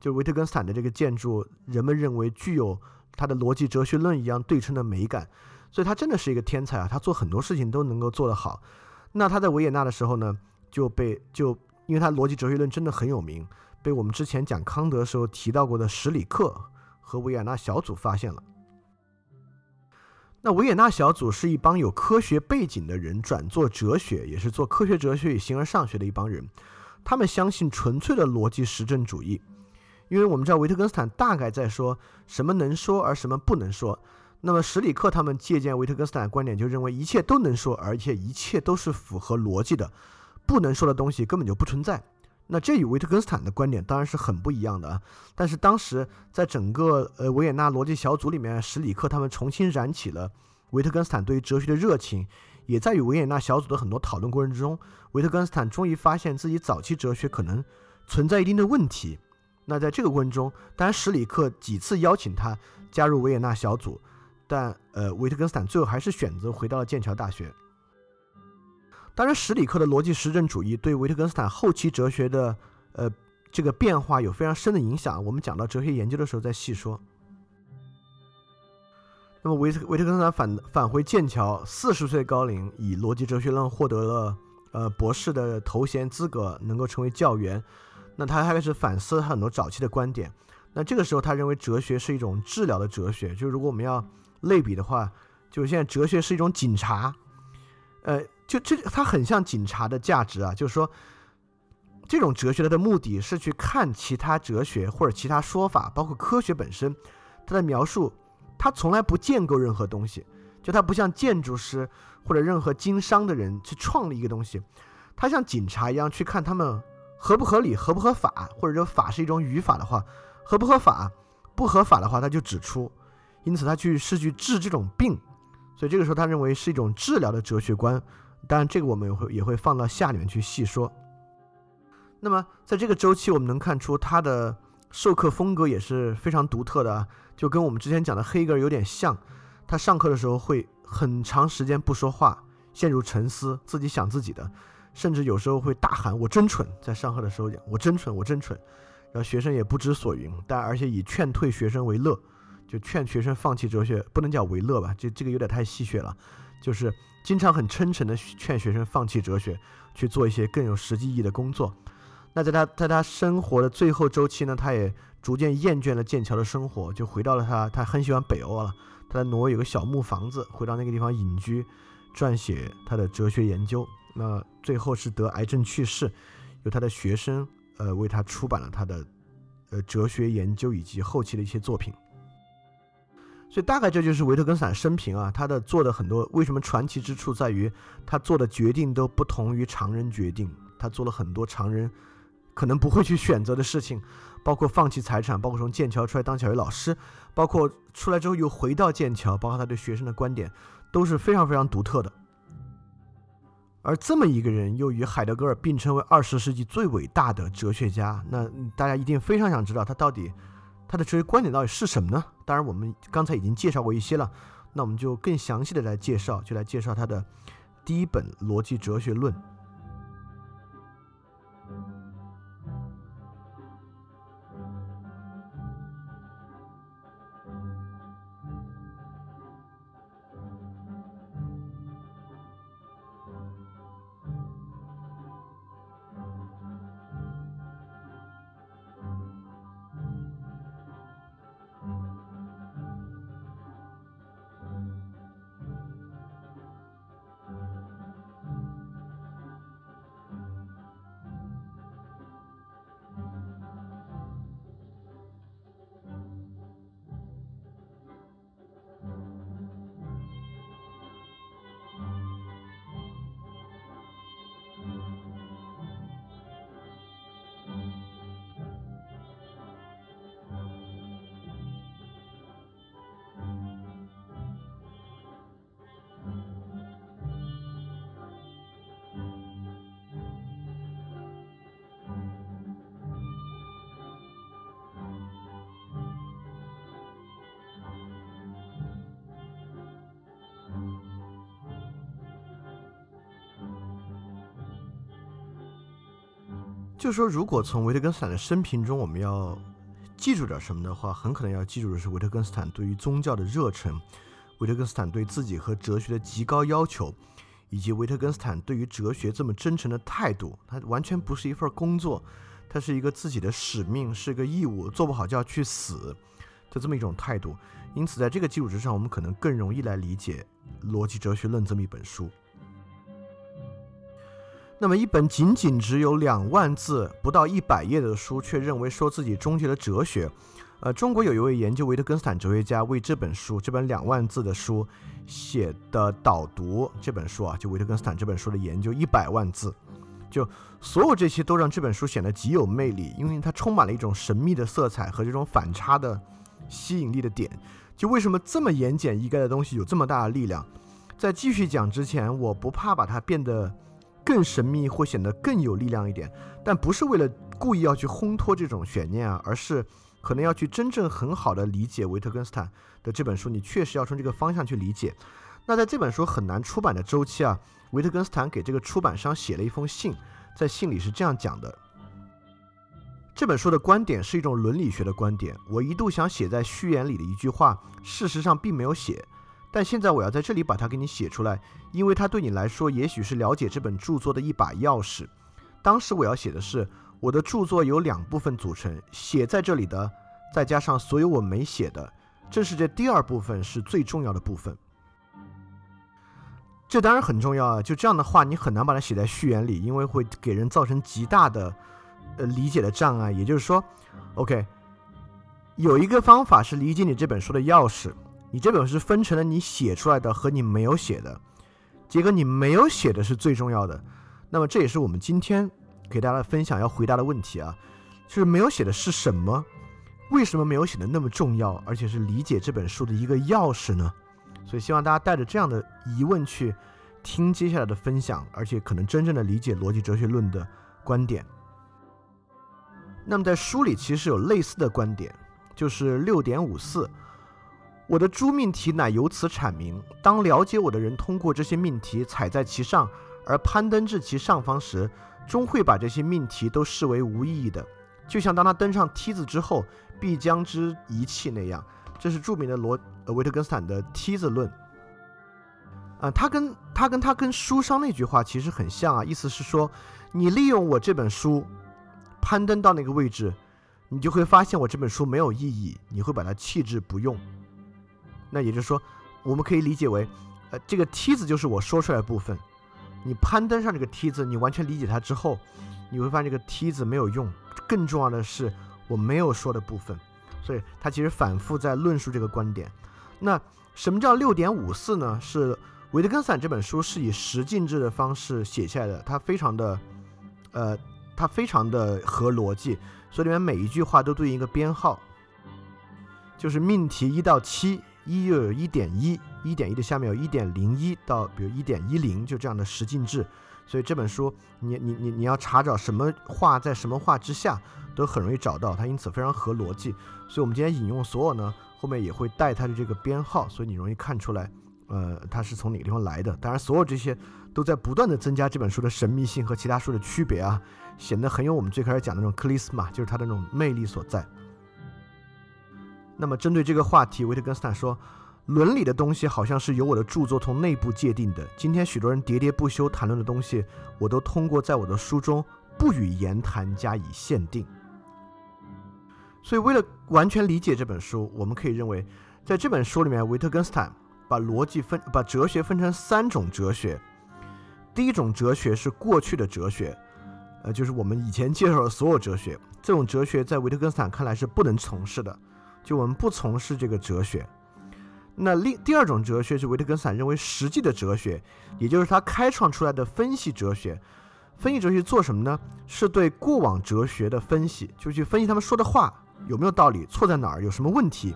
就维特根斯坦的这个建筑，人们认为具有他的逻辑哲学论一样对称的美感，所以他真的是一个天才啊！他做很多事情都能够做得好。那他在维也纳的时候呢，就被就因为他逻辑哲学论真的很有名，被我们之前讲康德时候提到过的史里克和维也纳小组发现了。那维也纳小组是一帮有科学背景的人转做哲学，也是做科学哲学与形而上学的一帮人，他们相信纯粹的逻辑实证主义。因为我们知道维特根斯坦大概在说什么能说而什么不能说，那么史里克他们借鉴维特根斯坦的观点，就认为一切都能说，而且一切都是符合逻辑的，不能说的东西根本就不存在。那这与维特根斯坦的观点当然是很不一样的啊。但是当时在整个呃维也纳逻辑小组里面，史里克他们重新燃起了维特根斯坦对于哲学的热情，也在与维也纳小组的很多讨论过程之中，维特根斯坦终于发现自己早期哲学可能存在一定的问题。那在这个过程中，当然史里克几次邀请他加入维也纳小组，但呃，维特根斯坦最后还是选择回到了剑桥大学。当然，史里克的逻辑实证主义对维特根斯坦后期哲学的呃这个变化有非常深的影响。我们讲到哲学研究的时候再细说。那么维特维特根斯坦返返回剑桥，四十岁高龄，以逻辑哲学论获得了呃博士的头衔资格，能够成为教员。那他开始反思很多早期的观点。那这个时候，他认为哲学是一种治疗的哲学。就如果我们要类比的话，就是现在哲学是一种警察。呃，就这，它很像警察的价值啊。就是说，这种哲学它的目的是去看其他哲学或者其他说法，包括科学本身，它的描述，它从来不建构任何东西。就它不像建筑师或者任何经商的人去创立一个东西，他像警察一样去看他们。合不合理，合不合法，或者说法是一种语法的话，合不合法，不合法的话，他就指出。因此，他去是去治这种病，所以这个时候他认为是一种治疗的哲学观。当然，这个我们也会也会放到下里面去细说。那么，在这个周期，我们能看出他的授课风格也是非常独特的，就跟我们之前讲的黑格尔有点像。他上课的时候会很长时间不说话，陷入沉思，自己想自己的。甚至有时候会大喊“我真蠢”，在上课的时候讲“我真蠢，我真蠢”，然后学生也不知所云，但而且以劝退学生为乐，就劝学生放弃哲学，不能叫为乐吧，这这个有点太戏谑了，就是经常很真诚的劝学生放弃哲学，去做一些更有实际意义的工作。那在他在他生活的最后周期呢，他也逐渐厌倦了剑桥的生活，就回到了他他很喜欢北欧啊，他在挪威有个小木房子，回到那个地方隐居，撰写他的哲学研究。那最后是得癌症去世，由他的学生呃为他出版了他的呃哲学研究以及后期的一些作品。所以大概这就是维特根斯坦生平啊，他的做的很多为什么传奇之处在于他做的决定都不同于常人决定，他做了很多常人可能不会去选择的事情，包括放弃财产，包括从剑桥出来当小学老师，包括出来之后又回到剑桥，包括他对学生的观点都是非常非常独特的。而这么一个人又与海德格尔并称为二十世纪最伟大的哲学家，那大家一定非常想知道他到底。他的哲学观点到底是什么呢？当然，我们刚才已经介绍过一些了，那我们就更详细的来介绍，就来介绍他的第一本《逻辑哲学论》。就说，如果从维特根斯坦的生平中我们要记住点什么的话，很可能要记住的是维特根斯坦对于宗教的热忱，维特根斯坦对自己和哲学的极高要求，以及维特根斯坦对于哲学这么真诚的态度。他完全不是一份工作，他是一个自己的使命，是个义务，做不好就要去死的这么一种态度。因此，在这个基础之上，我们可能更容易来理解《逻辑哲学论》这么一本书。那么，一本仅仅只有两万字、不到一百页的书，却认为说自己终结了哲学。呃，中国有一位研究维特根斯坦哲学家为这本书、这本两万字的书写的导读。这本书啊，就维特根斯坦这本书的研究一百万字，就所有这些都让这本书显得极有魅力，因为它充满了一种神秘的色彩和这种反差的吸引力的点。就为什么这么言简意赅的东西有这么大的力量？在继续讲之前，我不怕把它变得。更神秘或显得更有力量一点，但不是为了故意要去烘托这种悬念啊，而是可能要去真正很好的理解维特根斯坦的这本书。你确实要从这个方向去理解。那在这本书很难出版的周期啊，维特根斯坦给这个出版商写了一封信，在信里是这样讲的：这本书的观点是一种伦理学的观点，我一度想写在序言里的一句话，事实上并没有写。但现在我要在这里把它给你写出来，因为它对你来说也许是了解这本著作的一把钥匙。当时我要写的是，我的著作由两部分组成，写在这里的，再加上所有我没写的，正是这第二部分是最重要的部分。这当然很重要啊！就这样的话，你很难把它写在序言里，因为会给人造成极大的呃理解的障碍。也就是说，OK，有一个方法是理解你这本书的钥匙。你这本是分成了你写出来的和你没有写的，结果你没有写的是最重要的。那么这也是我们今天给大家分享要回答的问题啊，就是没有写的是什么？为什么没有写的那么重要，而且是理解这本书的一个钥匙呢？所以希望大家带着这样的疑问去听接下来的分享，而且可能真正的理解逻辑哲学论的观点。那么在书里其实有类似的观点，就是六点五四。我的诸命题乃由此阐明。当了解我的人通过这些命题踩在其上，而攀登至其上方时，终会把这些命题都视为无意义的，就像当他登上梯子之后必将之遗弃那样。这是著名的罗维特根斯坦的梯子论。啊，他跟他跟他跟书商那句话其实很像啊，意思是说，你利用我这本书攀登到那个位置，你就会发现我这本书没有意义，你会把它弃之不用。那也就是说，我们可以理解为，呃，这个梯子就是我说出来的部分。你攀登上这个梯子，你完全理解它之后，你会发现这个梯子没有用。更重要的是，我没有说的部分。所以他其实反复在论述这个观点。那什么叫六点五四呢？是维特根斯坦这本书是以十进制的方式写下来的，它非常的，呃，它非常的合逻辑，所以里面每一句话都对应一个编号，就是命题一到七，一又有一点一，一点一的下面有一点零一到比如一点一零，就这样的十进制。所以这本书，你你你你要查找什么话在什么话之下，都很容易找到它，因此非常合逻辑。所以我们今天引用所有呢，后面也会带它的这个编号，所以你容易看出来，呃，它是从哪个地方来的。当然，所有这些都在不断的增加这本书的神秘性和其他书的区别啊，显得很有我们最开始讲的那种克里斯玛，就是它的那种魅力所在。那么针对这个话题，维特根斯坦说。伦理的东西好像是由我的著作从内部界定的。今天许多人喋喋不休谈论的东西，我都通过在我的书中不与言谈加以限定。所以，为了完全理解这本书，我们可以认为，在这本书里面，维特根斯坦把逻辑分、把哲学分成三种哲学。第一种哲学是过去的哲学，呃，就是我们以前介绍的所有哲学。这种哲学在维特根斯坦看来是不能从事的，就我们不从事这个哲学。那另第二种哲学是维特根斯坦认为实际的哲学，也就是他开创出来的分析哲学。分析哲学做什么呢？是对过往哲学的分析，就去分析他们说的话有没有道理，错在哪儿，有什么问题。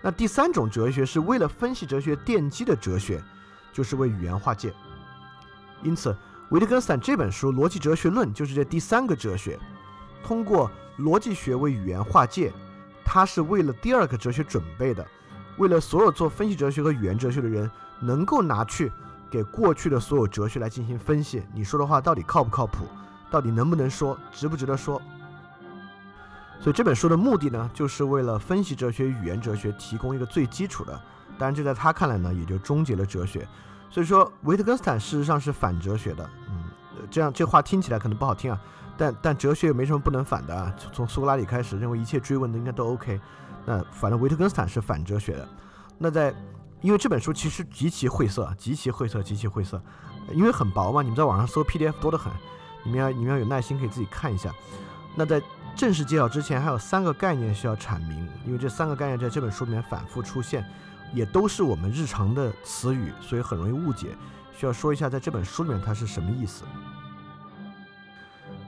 那第三种哲学是为了分析哲学奠基的哲学，就是为语言划界。因此，维特根斯坦这本书《逻辑哲学论》就是这第三个哲学，通过逻辑学为语言划界，他是为了第二个哲学准备的。为了所有做分析哲学和语言哲学的人能够拿去给过去的所有哲学来进行分析，你说的话到底靠不靠谱，到底能不能说，值不值得说？所以这本书的目的呢，就是为了分析哲学、语言哲学提供一个最基础的。当然，这在他看来呢，也就终结了哲学。所以说，维特根斯坦事实上是反哲学的。嗯，这样这话听起来可能不好听啊，但但哲学也没什么不能反的啊。从苏格拉底开始，认为一切追问的应该都 OK。那反正维特根斯坦是反哲学的，那在因为这本书其实极其晦涩，极其晦涩，极其晦涩，因为很薄嘛，你们在网上搜 PDF 多得很，你们要你们要有耐心可以自己看一下。那在正式介绍之前，还有三个概念需要阐明，因为这三个概念在这本书里面反复出现，也都是我们日常的词语，所以很容易误解，需要说一下在这本书里面它是什么意思。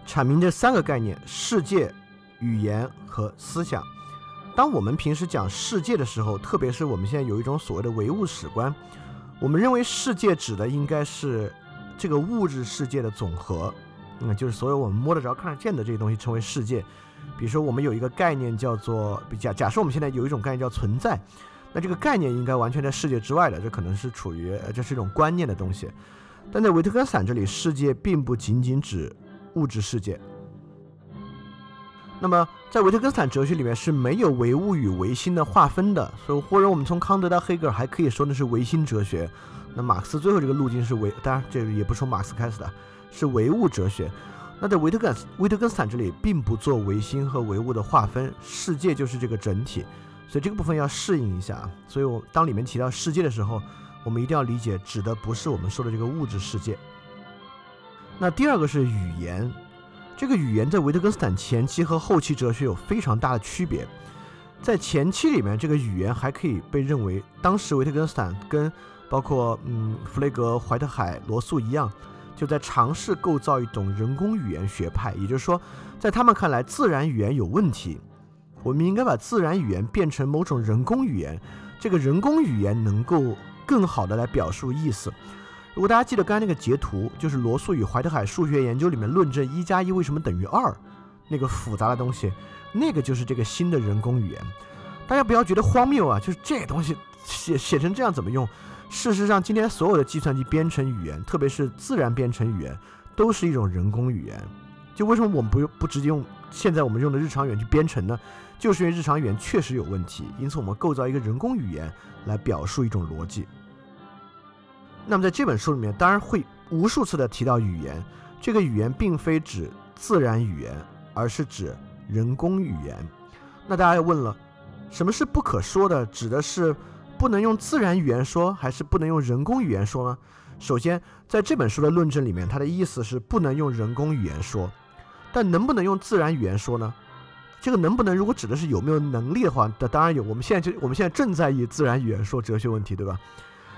阐明这三个概念：世界、语言和思想。当我们平时讲世界的时候，特别是我们现在有一种所谓的唯物史观，我们认为世界指的应该是这个物质世界的总和，那就是所有我们摸得着、看得见的这些东西称为世界。比如说，我们有一个概念叫做假假设我们现在有一种概念叫存在，那这个概念应该完全在世界之外的，这可能是处于这是一种观念的东西。但在维特根斯坦这里，世界并不仅仅指物质世界。那么，在维特根斯坦哲学里面是没有唯物与唯心的划分的，所以或者我们从康德到黑格尔还可以说的是唯心哲学。那马克思最后这个路径是唯，当然这个也不是从马克思开始的，是唯物哲学。那在维特根维特根斯坦这里并不做唯心和唯物的划分，世界就是这个整体，所以这个部分要适应一下啊。所以我当里面提到世界的时候，我们一定要理解指的不是我们说的这个物质世界。那第二个是语言。这个语言在维特根斯坦前期和后期哲学有非常大的区别。在前期里面，这个语言还可以被认为，当时维特根斯坦跟包括嗯弗雷格、怀特海、罗素一样，就在尝试构造一种人工语言学派。也就是说，在他们看来，自然语言有问题，我们应该把自然语言变成某种人工语言，这个人工语言能够更好的来表述意思。如果大家记得刚才那个截图，就是罗素与怀特海数学研究里面论证一加一为什么等于二，那个复杂的东西，那个就是这个新的人工语言。大家不要觉得荒谬啊，就是这东西写写成这样怎么用？事实上，今天所有的计算机编程语言，特别是自然编程语言，都是一种人工语言。就为什么我们不用不直接用现在我们用的日常语言去编程呢？就是因为日常语言确实有问题，因此我们构造一个人工语言来表述一种逻辑。那么在这本书里面，当然会无数次的提到语言。这个语言并非指自然语言，而是指人工语言。那大家要问了，什么是不可说的？指的是不能用自然语言说，还是不能用人工语言说呢？首先，在这本书的论证里面，它的意思是不能用人工语言说，但能不能用自然语言说呢？这个能不能如果指的是有没有能力的话，那当然有。我们现在就我们现在正在以自然语言说哲学问题，对吧？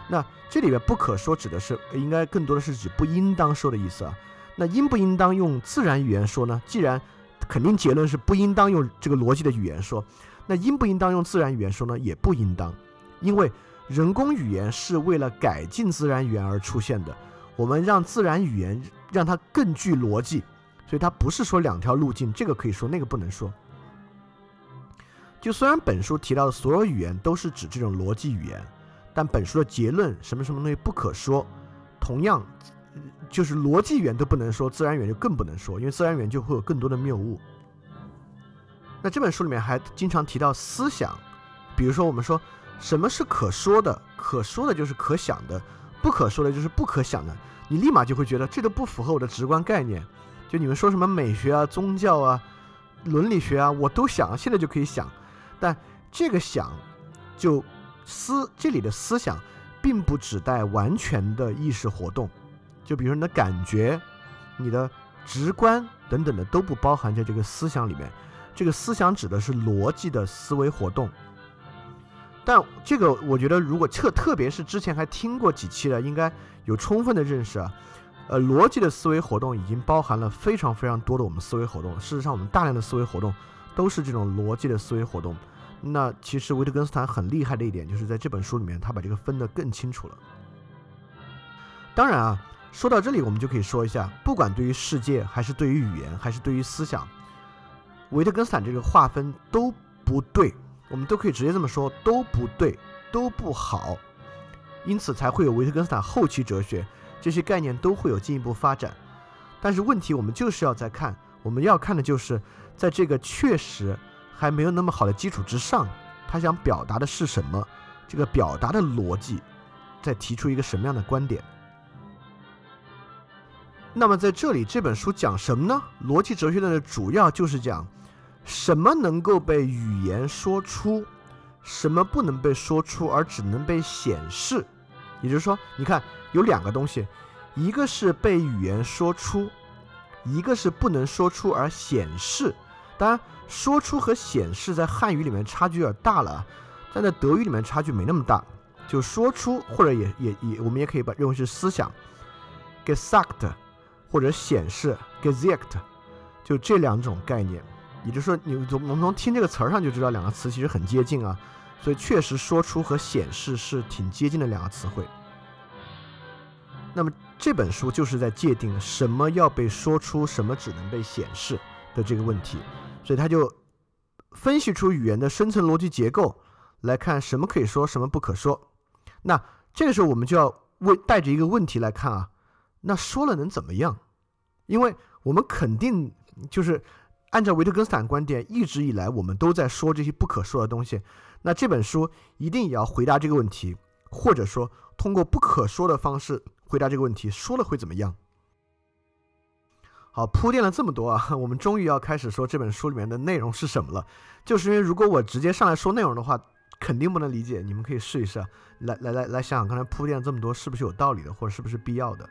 那这里边不可说指的是应该更多的是指不应当说的意思啊。那应不应当用自然语言说呢？既然肯定结论是不应当用这个逻辑的语言说，那应不应当用自然语言说呢？也不应当，因为人工语言是为了改进自然语言而出现的。我们让自然语言让它更具逻辑，所以它不是说两条路径，这个可以说，那个不能说。就虽然本书提到的所有语言都是指这种逻辑语言，但本书的结论什么什么东西不可说，同样就是逻辑源都不能说，自然源就更不能说，因为自然源就会有更多的谬误。那这本书里面还经常提到思想，比如说我们说什么是可说的，可说的就是可想的，不可说的就是不可想的，你立马就会觉得这都不符合我的直观概念。就你们说什么美学啊、宗教啊、伦理学啊，我都想，现在就可以想。但这个想，就思这里的思想，并不指代完全的意识活动，就比如你的感觉、你的直观等等的都不包含在这个思想里面。这个思想指的是逻辑的思维活动。但这个我觉得，如果特特别是之前还听过几期的，应该有充分的认识啊。呃，逻辑的思维活动已经包含了非常非常多的我们思维活动。事实上，我们大量的思维活动。都是这种逻辑的思维活动。那其实维特根斯坦很厉害的一点，就是在这本书里面，他把这个分得更清楚了。当然啊，说到这里，我们就可以说一下，不管对于世界，还是对于语言，还是对于思想，维特根斯坦这个划分都不对。我们都可以直接这么说，都不对，都不好。因此才会有维特根斯坦后期哲学，这些概念都会有进一步发展。但是问题，我们就是要再看，我们要看的就是。在这个确实还没有那么好的基础之上，他想表达的是什么？这个表达的逻辑，再提出一个什么样的观点？那么在这里这本书讲什么呢？逻辑哲学论的主要就是讲什么能够被语言说出，什么不能被说出而只能被显示。也就是说，你看有两个东西，一个是被语言说出，一个是不能说出而显示。当然，说出和显示在汉语里面差距有点大了，但在德语里面差距没那么大。就说出或者也也也，我们也可以把认为是思想，gesagt，或者显示，gesagt，就这两种概念。也就是说，你从我们从听这个词儿上就知道两个词其实很接近啊。所以确实说出和显示是挺接近的两个词汇。那么这本书就是在界定什么要被说出，什么只能被显示的这个问题。所以他就分析出语言的深层逻辑结构，来看什么可以说，什么不可说。那这个时候我们就要问，带着一个问题来看啊，那说了能怎么样？因为我们肯定就是按照维特根斯坦观点，一直以来我们都在说这些不可说的东西。那这本书一定也要回答这个问题，或者说通过不可说的方式回答这个问题，说了会怎么样？好，铺垫了这么多啊，我们终于要开始说这本书里面的内容是什么了。就是因为如果我直接上来说内容的话，肯定不能理解。你们可以试一试，来来来来想想，刚才铺垫了这么多，是不是有道理的，或者是不是必要的？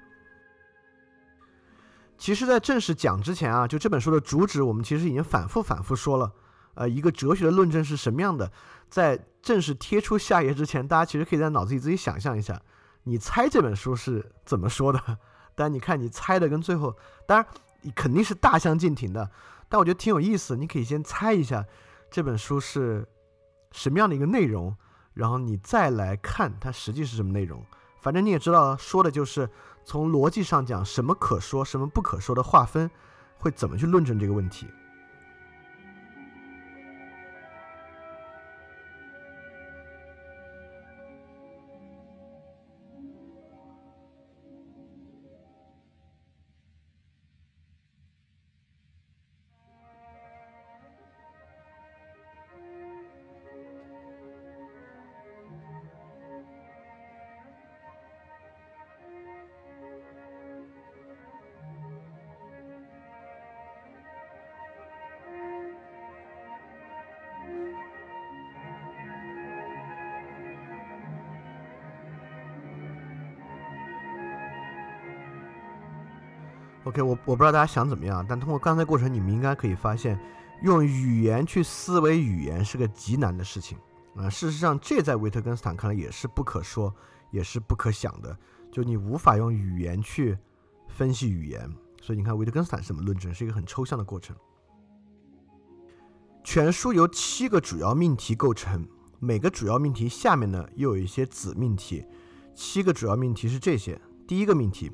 其实，在正式讲之前啊，就这本书的主旨，我们其实已经反复反复说了。呃，一个哲学的论证是什么样的？在正式贴出下页之前，大家其实可以在脑子里自己想象一下，你猜这本书是怎么说的？但你看，你猜的跟最后，当然。你肯定是大相径庭的，但我觉得挺有意思。你可以先猜一下这本书是什么样的一个内容，然后你再来看它实际是什么内容。反正你也知道，说的就是从逻辑上讲，什么可说，什么不可说的划分，会怎么去论证这个问题。OK，我我不知道大家想怎么样，但通过刚才过程，你们应该可以发现，用语言去思维语言是个极难的事情啊。事实上，这在维特根斯坦看来也是不可说，也是不可想的。就你无法用语言去分析语言，所以你看维特根斯坦是怎么论证，是一个很抽象的过程。全书由七个主要命题构成，每个主要命题下面呢又有一些子命题。七个主要命题是这些：第一个命题，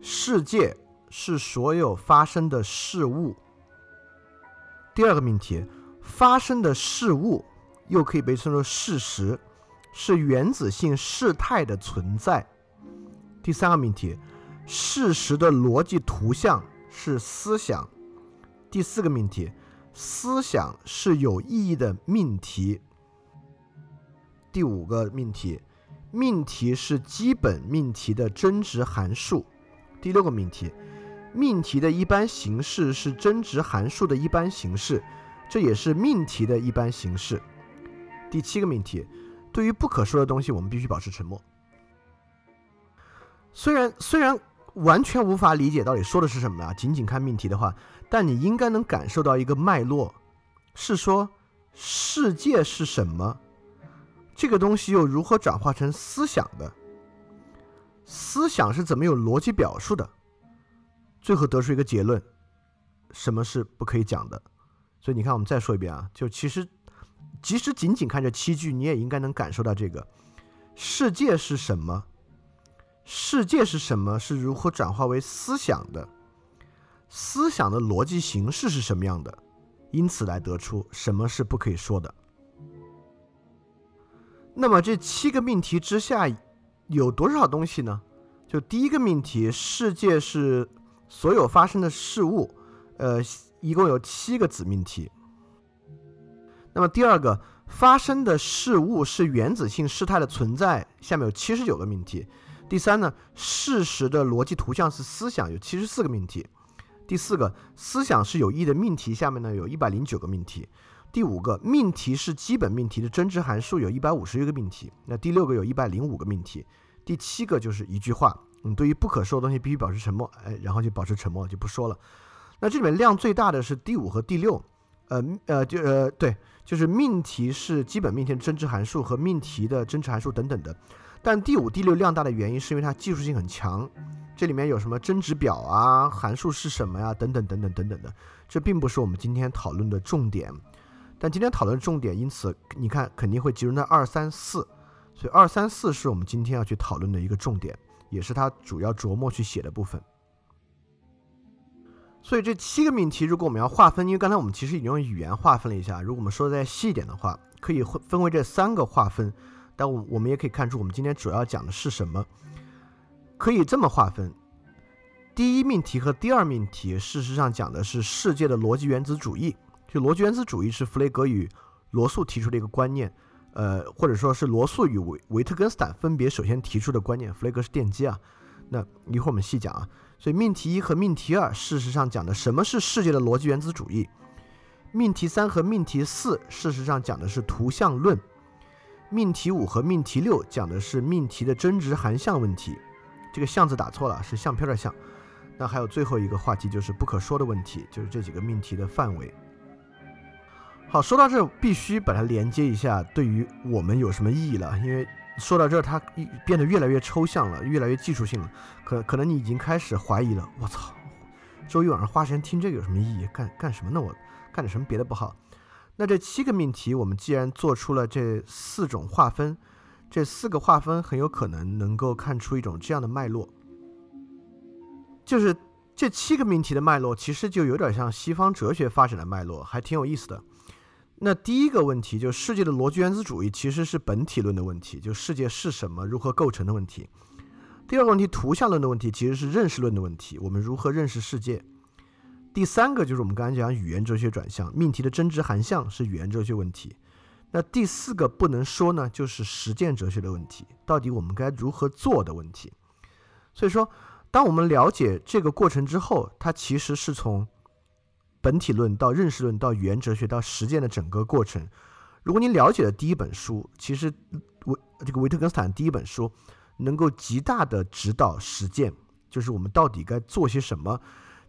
世界是所有发生的事物；第二个命题，发生的事物又可以被称作事实，是原子性事态的存在；第三个命题，事实的逻辑图像是思想；第四个命题。思想是有意义的命题。第五个命题，命题是基本命题的真值函数。第六个命题，命题的一般形式是真值函数的一般形式，这也是命题的一般形式。第七个命题，对于不可说的东西，我们必须保持沉默。虽然虽然。完全无法理解到底说的是什么啊！仅仅看命题的话，但你应该能感受到一个脉络，是说世界是什么，这个东西又如何转化成思想的？思想是怎么有逻辑表述的？最后得出一个结论：什么是不可以讲的？所以你看，我们再说一遍啊，就其实即使仅仅看这七句，你也应该能感受到这个世界是什么。世界是什么？是如何转化为思想的？思想的逻辑形式是什么样的？因此来得出什么是不可以说的。那么这七个命题之下有多少东西呢？就第一个命题，世界是所有发生的事物，呃，一共有七个子命题。那么第二个，发生的事物是原子性事态的存在，下面有七十九个命题。第三呢，事实的逻辑图像是思想，有七十四个命题。第四个，思想是有益的命题，下面呢有一百零九个命题。第五个，命题是基本命题的真值函数，有一百五十一个命题。那第六个有一百零五个命题。第七个就是一句话，嗯，对于不可说的东西必须保持沉默，哎，然后就保持沉默，就不说了。那这里面量最大的是第五和第六，呃呃，就呃对，就是命题是基本命题的真值函数和命题的真值函数等等的。但第五、第六量大的原因是因为它技术性很强，这里面有什么真值表啊、函数是什么呀，等等等等等等的，这并不是我们今天讨论的重点。但今天讨论重点，因此你看肯定会集中在二三四，所以二三四是我们今天要去讨论的一个重点，也是他主要琢磨去写的部分。所以这七个命题，如果我们要划分，因为刚才我们其实已经用语言划分了一下，如果我们说的再细一点的话，可以分为这三个划分。但我我们也可以看出，我们今天主要讲的是什么？可以这么划分：第一命题和第二命题，事实上讲的是世界的逻辑原子主义。就逻辑原子主义是弗雷格与罗素提出的一个观念，呃，或者说是罗素与维维特根斯坦分别首先提出的观念，弗雷格是奠基啊。那一会儿我们细讲啊。所以命题一和命题二，事实上讲的什么是世界的逻辑原子主义？命题三和命题四，事实上讲的是图像论。命题五和命题六讲的是命题的真值含项问题，这个“项”字打错了，是相片的“相”。那还有最后一个话题就是不可说的问题，就是这几个命题的范围。好，说到这必须把它连接一下，对于我们有什么意义了？因为说到这它变得越来越抽象了，越来越技术性了。可可能你已经开始怀疑了。我操，周一晚上花时间听这个有什么意义？干干什么呢？我干点什么别的不好？那这七个命题，我们既然做出了这四种划分，这四个划分很有可能能够看出一种这样的脉络，就是这七个命题的脉络，其实就有点像西方哲学发展的脉络，还挺有意思的。那第一个问题，就是世界的逻辑原子主义，其实是本体论的问题，就世界是什么、如何构成的问题。第二个问题，图像论的问题，其实是认识论的问题，我们如何认识世界。第三个就是我们刚才讲语言哲学转向命题的真值含项是语言哲学问题，那第四个不能说呢，就是实践哲学的问题，到底我们该如何做的问题。所以说，当我们了解这个过程之后，它其实是从本体论到认识论到语言哲学到实践的整个过程。如果你了解了第一本书，其实维这个维特根斯坦第一本书能够极大的指导实践，就是我们到底该做些什么。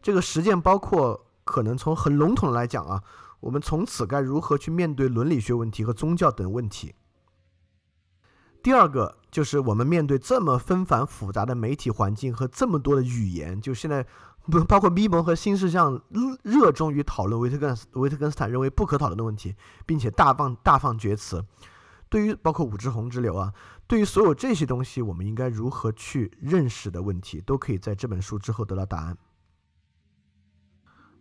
这个实践包括可能从很笼统来讲啊，我们从此该如何去面对伦理学问题和宗教等问题？第二个就是我们面对这么纷繁复杂的媒体环境和这么多的语言，就现在不包括咪蒙和新世相热衷于讨论维特根斯维特根斯坦认为不可讨论的问题，并且大放大放厥词。对于包括武志红之流啊，对于所有这些东西，我们应该如何去认识的问题，都可以在这本书之后得到答案。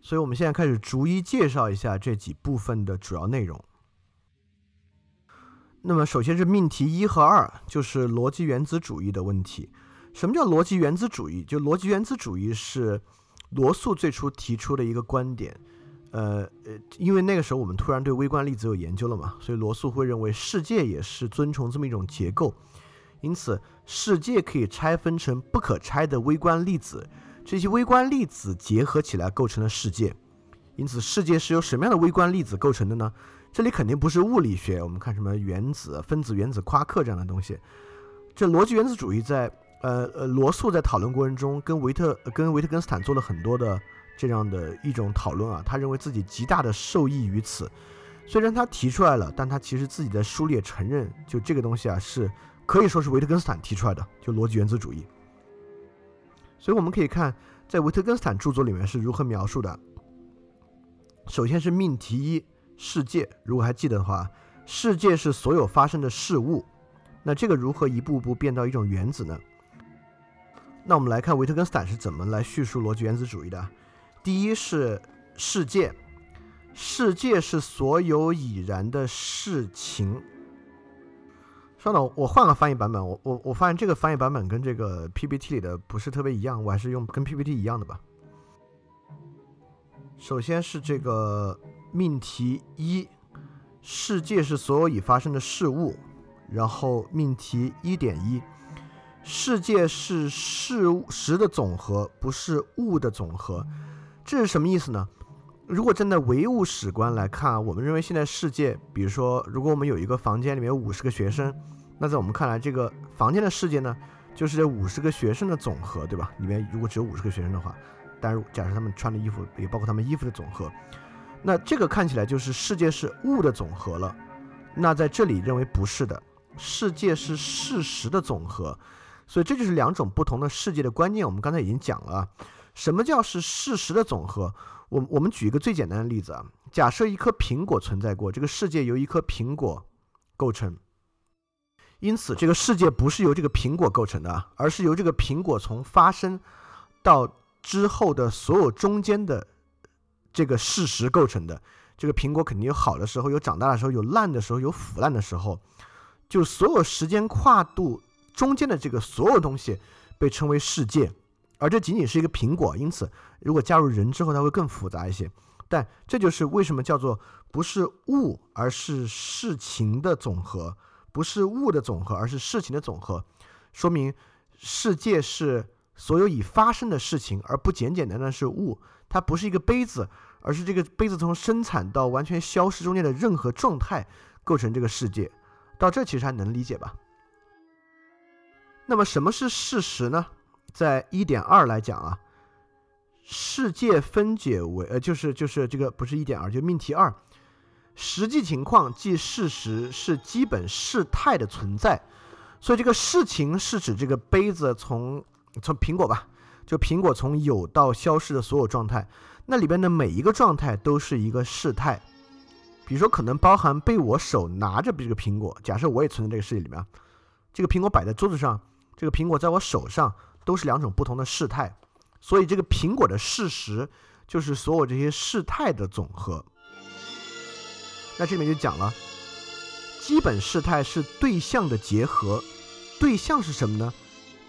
所以，我们现在开始逐一介绍一下这几部分的主要内容。那么，首先是命题一和二，就是逻辑原子主义的问题。什么叫逻辑原子主义？就逻辑原子主义是罗素最初提出的一个观点。呃呃，因为那个时候我们突然对微观粒子有研究了嘛，所以罗素会认为世界也是遵从这么一种结构。因此，世界可以拆分成不可拆的微观粒子，这些微观粒子结合起来构成了世界。因此，世界是由什么样的微观粒子构成的呢？这里肯定不是物理学，我们看什么原子、分子、原子、夸克这样的东西。这逻辑原子主义在呃呃罗素在讨论过程中跟维特跟维特根斯坦做了很多的这样的一种讨论啊，他认为自己极大的受益于此。虽然他提出来了，但他其实自己在书里也承认，就这个东西啊是可以说是维特根斯坦提出来的，就逻辑原子主义。所以我们可以看在维特根斯坦著作里面是如何描述的。首先是命题一。世界，如果还记得的话，世界是所有发生的事物。那这个如何一步步变到一种原子呢？那我们来看维特根斯坦是怎么来叙述逻辑原子主义的。第一是世界，世界是所有已然的事情。稍等，我换个翻译版本。我我我发现这个翻译版本跟这个 PPT 里的不是特别一样，我还是用跟 PPT 一样的吧。首先是这个。命题一，世界是所有已发生的事物。然后命题一点一，世界是事物实的总和，不是物的总和。这是什么意思呢？如果站在唯物史观来看，我们认为现在世界，比如说，如果我们有一个房间里面有五十个学生，那在我们看来，这个房间的世界呢，就是这五十个学生的总和，对吧？里面如果只有五十个学生的话，但是假设他们穿的衣服也包括他们衣服的总和。那这个看起来就是世界是物的总和了，那在这里认为不是的，世界是事实的总和，所以这就是两种不同的世界的观念。我们刚才已经讲了，什么叫是事实的总和？我我们举一个最简单的例子啊，假设一颗苹果存在过，这个世界由一颗苹果构成，因此这个世界不是由这个苹果构成的，而是由这个苹果从发生到之后的所有中间的。这个事实构成的，这个苹果肯定有好的时候，有长大的时候，有烂的时候，有腐烂的时候，就所有时间跨度中间的这个所有东西被称为世界，而这仅仅是一个苹果，因此如果加入人之后，它会更复杂一些。但这就是为什么叫做不是物，而是事情的总和，不是物的总和，而是事情的总和，说明世界是所有已发生的事情，而不简简单单是物。它不是一个杯子，而是这个杯子从生产到完全消失中间的任何状态构成这个世界。到这其实还能理解吧？那么什么是事实呢？在一点二来讲啊，世界分解为呃就是就是这个不是一点二，就命题二，实际情况即事实是基本事态的存在。所以这个事情是指这个杯子从从苹果吧。就苹果从有到消失的所有状态，那里边的每一个状态都是一个事态。比如说，可能包含被我手拿着这个苹果，假设我也存在这个世界里面，这个苹果摆在桌子上，这个苹果在我手上，都是两种不同的事态。所以，这个苹果的事实就是所有这些事态的总和。那这里面就讲了，基本事态是对象的结合，对象是什么呢？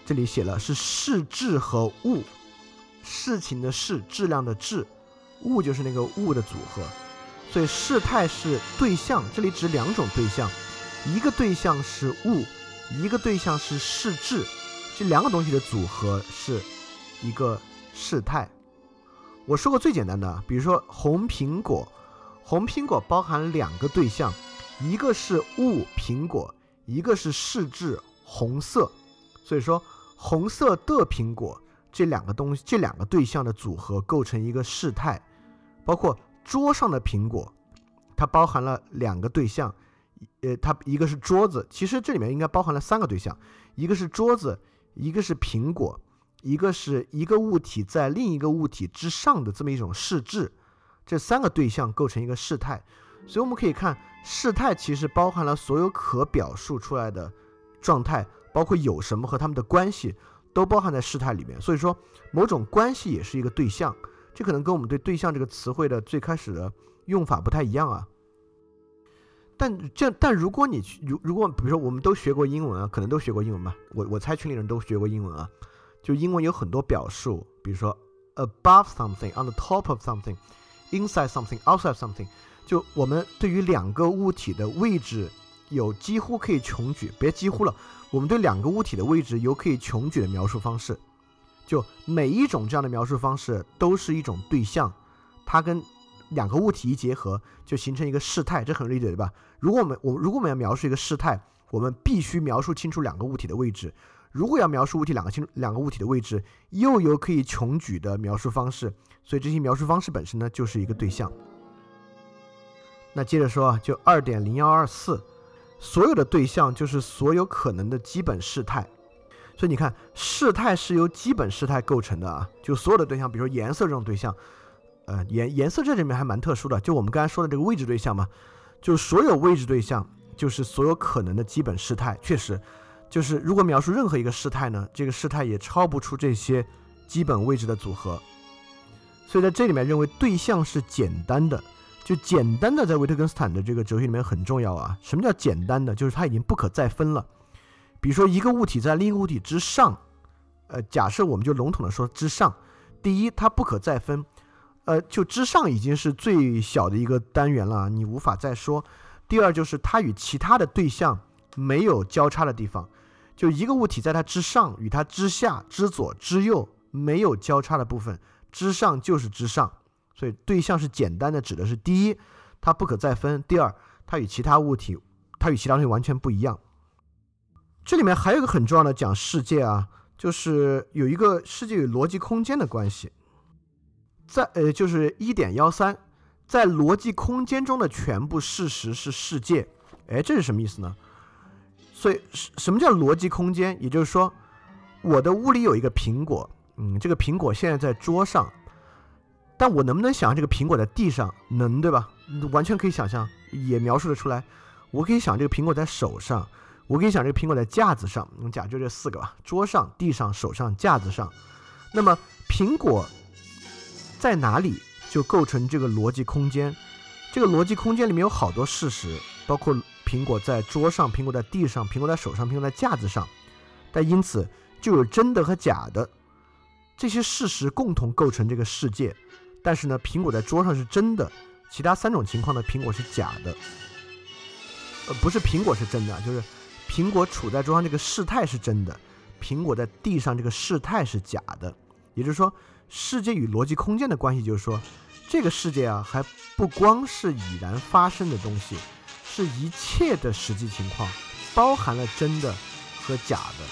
这里写了是事质和物，事情的事，质量的质，物就是那个物的组合，所以事态是对象。这里指两种对象，一个对象是物，一个对象是事质，这两个东西的组合是一个事态。我说过最简单的，比如说红苹果，红苹果包含两个对象，一个是物苹果，一个是事质红色，所以说。红色的苹果，这两个东西，这两个对象的组合构成一个事态，包括桌上的苹果，它包含了两个对象，呃，它一个是桌子，其实这里面应该包含了三个对象，一个是桌子，一个是苹果，一个是一个物体在另一个物体之上的这么一种视质，这三个对象构成一个事态，所以我们可以看事态其实包含了所有可表述出来的状态，包括有什么和他们的关系都包含在事态里面，所以说某种关系也是一个对象，这可能跟我们对对象这个词汇的最开始的。用法不太一样啊，但这但如果你去如如果比如说我们都学过英文啊，可能都学过英文吧，我我猜群里人都学过英文啊，就英文有很多表述，比如说 above something，on the top of something，inside something，outside something，就我们对于两个物体的位置有几乎可以穷举，别几乎了，我们对两个物体的位置有可以穷举的描述方式，就每一种这样的描述方式都是一种对象，它跟。两个物体一结合，就形成一个事态，这很容易理解对吧？如果我们我如果我们要描述一个事态，我们必须描述清楚两个物体的位置。如果要描述物体两个清两个物体的位置，又有可以穷举的描述方式，所以这些描述方式本身呢，就是一个对象。那接着说啊，就二点零幺二四，所有的对象就是所有可能的基本事态。所以你看，事态是由基本事态构成的啊，就所有的对象，比如说颜色这种对象。呃，颜颜色这里面还蛮特殊的，就我们刚才说的这个位置对象嘛，就所有位置对象就是所有可能的基本事态，确实，就是如果描述任何一个事态呢，这个事态也超不出这些基本位置的组合，所以在这里面认为对象是简单的，就简单的在维特根斯坦的这个哲学里面很重要啊。什么叫简单的？就是它已经不可再分了。比如说一个物体在另一个物体之上，呃，假设我们就笼统的说之上，第一它不可再分。呃，就之上已经是最小的一个单元了，你无法再说。第二就是它与其他的对象没有交叉的地方，就一个物体在它之上与它之下、之左、之右没有交叉的部分，之上就是之上。所以对象是简单的，指的是第一，它不可再分；第二，它与其他物体，它与其他东西完全不一样。这里面还有一个很重要的讲世界啊，就是有一个世界与逻辑空间的关系。在呃，就是一点幺三，在逻辑空间中的全部事实是世界，哎，这是什么意思呢？所以，什什么叫逻辑空间？也就是说，我的屋里有一个苹果，嗯，这个苹果现在在桌上，但我能不能想象这个苹果在地上？能，对吧？完全可以想象，也描述得出来。我可以想这个苹果在手上，我可以想这个苹果在架子上。我们假就这四个吧：桌上、地上、手上、架子上。那么，苹果。在哪里就构成这个逻辑空间？这个逻辑空间里面有好多事实，包括苹果在桌上、苹果在地上、苹果在手上、苹果在架子上。但因此就有真的和假的这些事实共同构成这个世界。但是呢，苹果在桌上是真的，其他三种情况呢，苹果是假的。呃，不是苹果是真的，就是苹果处在桌上这个事态是真的，苹果在地上这个事态是假的。也就是说。世界与逻辑空间的关系，就是说，这个世界啊，还不光是已然发生的东西，是一切的实际情况，包含了真的和假的。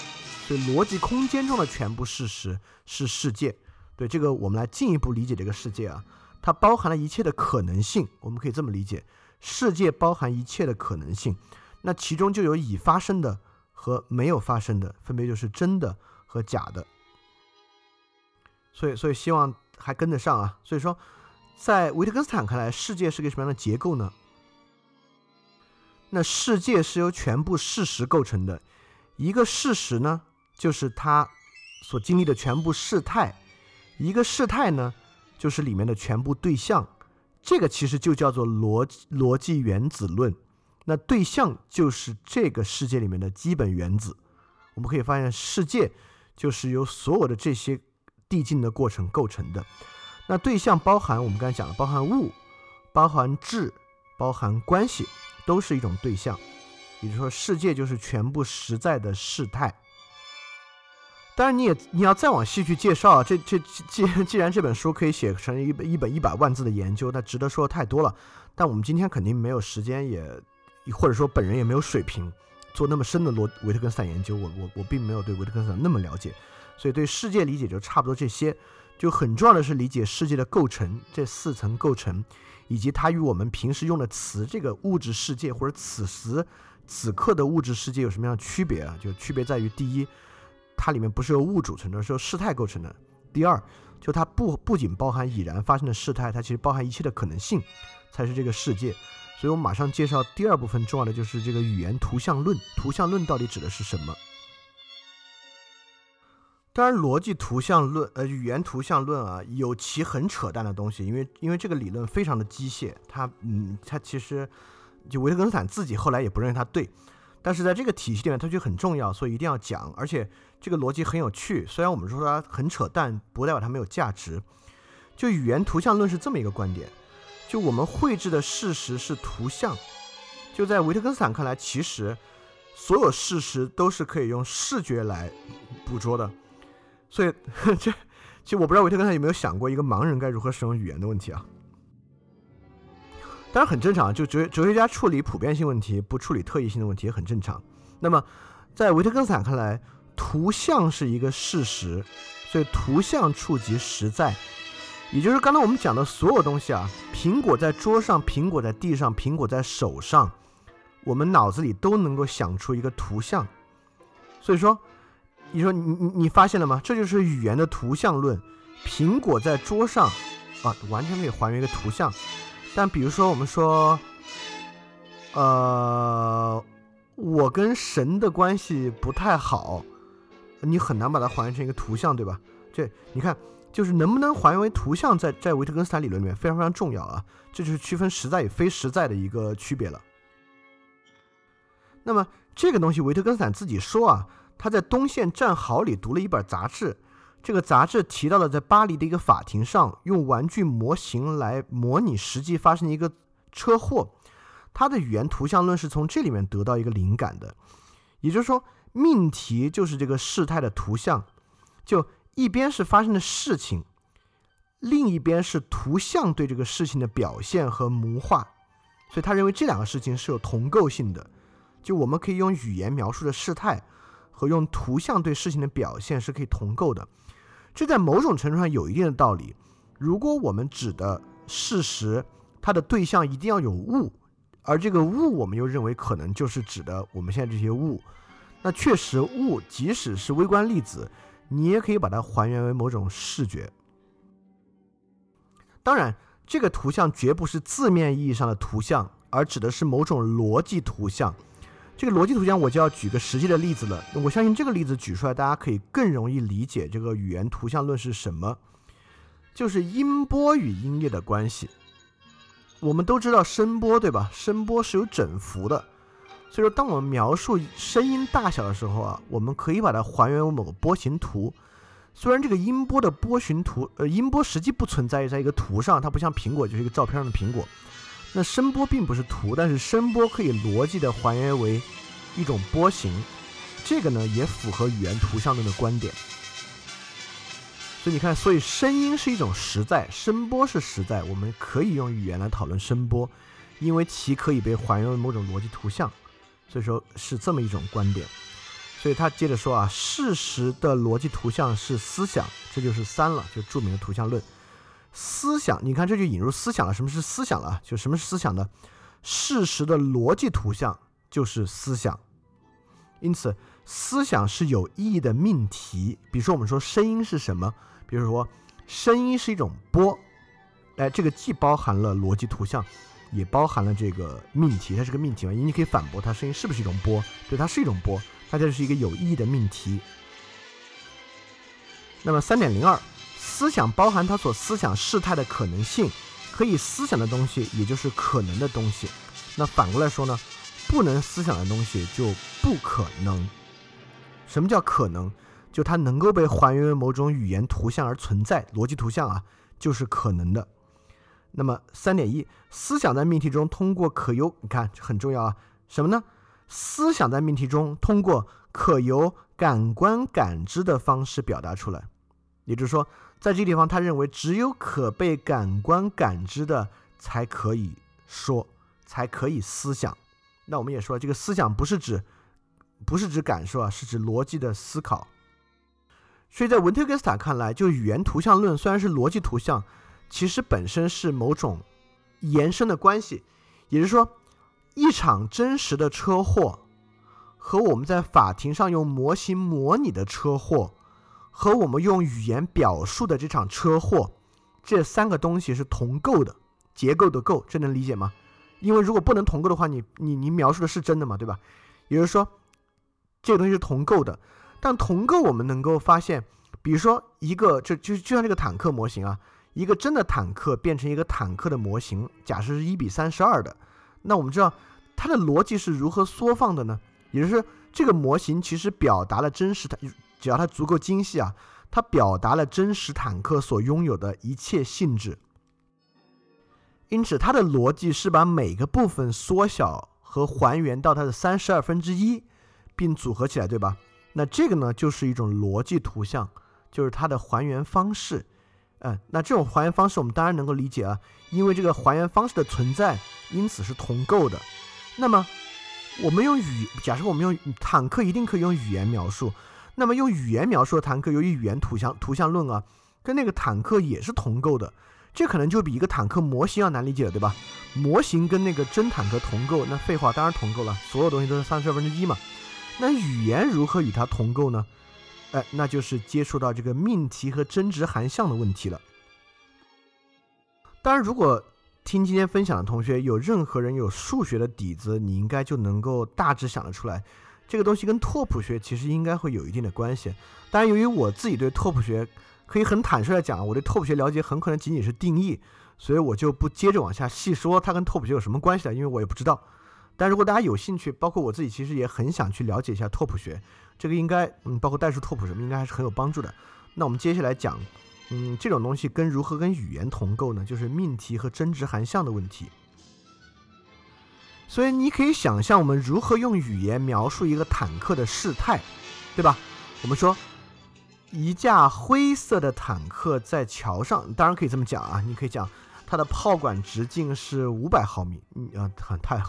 所以，逻辑空间中的全部事实是世界。对这个，我们来进一步理解这个世界啊，它包含了一切的可能性。我们可以这么理解：世界包含一切的可能性，那其中就有已发生的和没有发生的，分别就是真的和假的。所以，所以希望还跟得上啊。所以说，在维特根斯坦看来，世界是个什么样的结构呢？那世界是由全部事实构成的。一个事实呢，就是它所经历的全部事态；一个事态呢，就是里面的全部对象。这个其实就叫做逻逻辑原子论。那对象就是这个世界里面的基本原子。我们可以发现，世界就是由所有的这些。递进的过程构成的，那对象包含我们刚才讲的，包含物，包含质，包含关系，都是一种对象。也就是说，世界就是全部实在的事态。当然，你也你要再往细去介绍，这这既既然这本书可以写成一本一本一百万字的研究，那值得说的太多了。但我们今天肯定没有时间，也或者说本人也没有水平做那么深的罗维特根斯坦研究。我我我并没有对维特根斯坦那么了解。所以对世界理解就差不多这些，就很重要的是理解世界的构成，这四层构成，以及它与我们平时用的词这个物质世界或者此时此刻的物质世界有什么样的区别啊？就区别在于，第一，它里面不是由物组成的，是由事态构成的；第二，就它不不仅包含已然发生的事态，它其实包含一切的可能性，才是这个世界。所以我们马上介绍第二部分，重要的就是这个语言图像论。图像论到底指的是什么？当然，逻辑图像论，呃，语言图像论啊，有其很扯淡的东西，因为因为这个理论非常的机械，它，嗯，它其实就维特根斯坦自己后来也不认为它对，但是在这个体系里面，它就很重要，所以一定要讲，而且这个逻辑很有趣。虽然我们说它很扯淡，不代表它没有价值。就语言图像论是这么一个观点，就我们绘制的事实是图像，就在维特根斯坦看来，其实所有事实都是可以用视觉来捕捉的。所以，这其实我不知道维特根斯坦有没有想过一个盲人该如何使用语言的问题啊？当然很正常，就哲哲学家处理普遍性问题，不处理特异性的问题也很正常。那么，在维特根斯坦看来，图像是一个事实，所以图像触及实在，也就是刚才我们讲的所有东西啊，苹果在桌上，苹果在地上，苹果在手上，我们脑子里都能够想出一个图像。所以说。你说你你你发现了吗？这就是语言的图像论。苹果在桌上，啊，完全可以还原一个图像。但比如说我们说，呃，我跟神的关系不太好，你很难把它还原成一个图像，对吧？这你看，就是能不能还原为图像，在在维特根斯坦理论里面非常非常重要啊。这就是区分实在与非实在的一个区别了。那么这个东西，维特根斯坦自己说啊。他在东线战壕里读了一本杂志，这个杂志提到了在巴黎的一个法庭上用玩具模型来模拟实际发生的一个车祸。他的语言图像论是从这里面得到一个灵感的，也就是说，命题就是这个事态的图像，就一边是发生的事情，另一边是图像对这个事情的表现和模化，所以他认为这两个事情是有同构性的，就我们可以用语言描述的事态。和用图像对事情的表现是可以同构的，这在某种程度上有一定的道理。如果我们指的事实，它的对象一定要有物，而这个物我们又认为可能就是指的我们现在这些物，那确实物即使是微观粒子，你也可以把它还原为某种视觉。当然，这个图像绝不是字面意义上的图像，而指的是某种逻辑图像。这个逻辑图像，我就要举个实际的例子了。我相信这个例子举出来，大家可以更容易理解这个语言图像论是什么，就是音波与音乐的关系。我们都知道声波，对吧？声波是有振幅的，所以说当我们描述声音大小的时候啊，我们可以把它还原为某个波形图。虽然这个音波的波形图，呃，音波实际不存在在一个图上，它不像苹果就是一个照片上的苹果。那声波并不是图，但是声波可以逻辑的还原为一种波形，这个呢也符合语言图像论的观点。所以你看，所以声音是一种实在，声波是实在，我们可以用语言来讨论声波，因为其可以被还原为某种逻辑图像，所以说是这么一种观点。所以他接着说啊，事实的逻辑图像是思想，这就是三了，就著名的图像论。思想，你看这就引入思想了。什么是思想了？就什么是思想呢？事实的逻辑图像就是思想。因此，思想是有意义的命题。比如说，我们说声音是什么？比如说，声音是一种波。哎，这个既包含了逻辑图像，也包含了这个命题。它是个命题嘛？因为你可以反驳它，声音是不是一种波？对，它是一种波。它就是一个有意义的命题。那么三点零二。思想包含他所思想事态的可能性，可以思想的东西，也就是可能的东西。那反过来说呢，不能思想的东西就不可能。什么叫可能？就它能够被还原为某种语言图像而存在，逻辑图像啊，就是可能的。那么三点一，思想在命题中通过可由，你看很重要啊，什么呢？思想在命题中通过可由感官感知的方式表达出来，也就是说。在这个地方，他认为只有可被感官感知的才可以说，才可以思想。那我们也说，这个思想不是指，不是指感受啊，是指逻辑的思考。所以在文特根斯坦看来，就语言图像论虽然是逻辑图像，其实本身是某种延伸的关系。也就是说，一场真实的车祸和我们在法庭上用模型模拟的车祸，和我们用语言表述的这场车祸，这三个东西是同构的，结构的构，这能理解吗？因为如果不能同构的话，你你你描述的是真的嘛，对吧？也就是说，这个东西是同构的。但同构我们能够发现，比如说一个，就就就像这个坦克模型啊，一个真的坦克变成一个坦克的模型，假设是一比三十二的，那我们知道它的逻辑是如何缩放的呢？也就是这个模型其实表达了真实坦，只要它足够精细啊，它表达了真实坦克所拥有的一切性质。因此，它的逻辑是把每个部分缩小和还原到它的三十二分之一，并组合起来，对吧？那这个呢，就是一种逻辑图像，就是它的还原方式。嗯，那这种还原方式我们当然能够理解啊，因为这个还原方式的存在，因此是同构的。那么，我们用语，假设我们用坦克，一定可以用语言描述。那么用语言描述的坦克，由于语言图像图像论啊，跟那个坦克也是同构的，这可能就比一个坦克模型要难理解了，对吧？模型跟那个真坦克同构，那废话当然同构了，所有东西都是三十二分之一嘛。那语言如何与它同构呢？哎，那就是接触到这个命题和真值含项的问题了。当然，如果听今天分享的同学有任何人有数学的底子，你应该就能够大致想得出来，这个东西跟拓扑学其实应该会有一定的关系。当然，由于我自己对拓扑学可以很坦率的讲，我对拓扑学了解很可能仅仅是定义，所以我就不接着往下细说它跟拓扑学有什么关系了，因为我也不知道。但如果大家有兴趣，包括我自己，其实也很想去了解一下拓扑学，这个应该，嗯，包括代数拓扑什么，应该还是很有帮助的。那我们接下来讲，嗯，这种东西跟如何跟语言同构呢？就是命题和真值含项的问题。所以你可以想象，我们如何用语言描述一个坦克的事态，对吧？我们说，一架灰色的坦克在桥上，当然可以这么讲啊，你可以讲它的炮管直径是五百毫米，嗯啊，很太。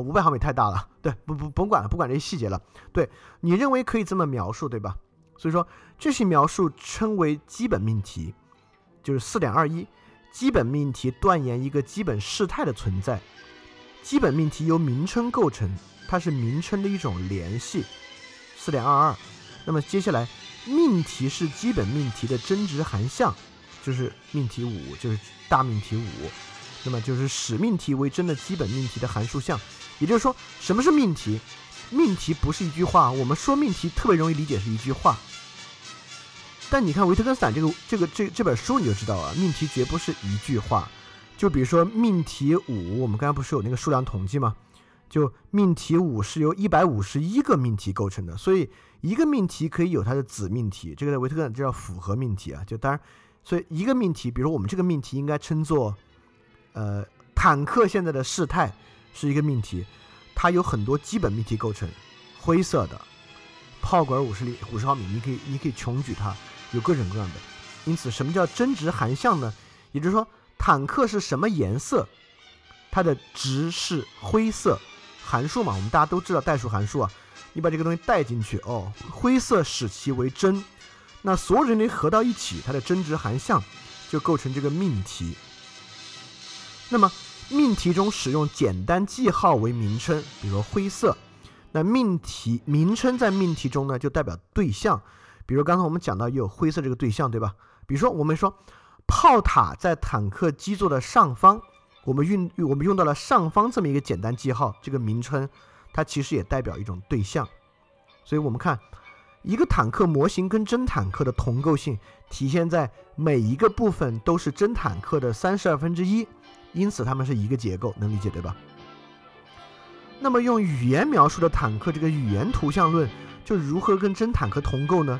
五百毫米太大了，对，不不甭管了，不管这些细节了。对你认为可以这么描述，对吧？所以说这些描述称为基本命题，就是四点二一，基本命题断言一个基本事态的存在。基本命题由名称构成，它是名称的一种联系。四点二二，那么接下来命题是基本命题的真值含项，就是命题五，就是大命题五，那么就是使命题为真的基本命题的函数项。也就是说，什么是命题？命题不是一句话。我们说命题特别容易理解是一句话，但你看维特根斯坦这个这个这这本书你就知道了，命题绝不是一句话。就比如说命题五，我们刚才不是有那个数量统计吗？就命题五是由一百五十一个命题构成的，所以一个命题可以有它的子命题，这个在维特根斯坦叫复合命题啊。就当然，所以一个命题，比如我们这个命题应该称作，呃，坦克现在的事态。是一个命题，它有很多基本命题构成，灰色的，炮管五十厘五十毫米，你可以你可以穷举它，有各种各样的。因此，什么叫真值含项呢？也就是说，坦克是什么颜色，它的值是灰色，函数嘛，我们大家都知道代数函数啊，你把这个东西带进去，哦，灰色使其为真，那所有人类合到一起，它的真值含项就构成这个命题。那么。命题中使用简单记号为名称，比如灰色。那命题名称在命题中呢，就代表对象。比如刚才我们讲到有灰色这个对象，对吧？比如说我们说炮塔在坦克基座的上方，我们用我们用到了上方这么一个简单记号，这个名称它其实也代表一种对象。所以我们看一个坦克模型跟真坦克的同构性，体现在每一个部分都是真坦克的三十二分之一。因此，它们是一个结构，能理解对吧？那么，用语言描述的坦克，这个语言图像论就如何跟真坦克同构呢？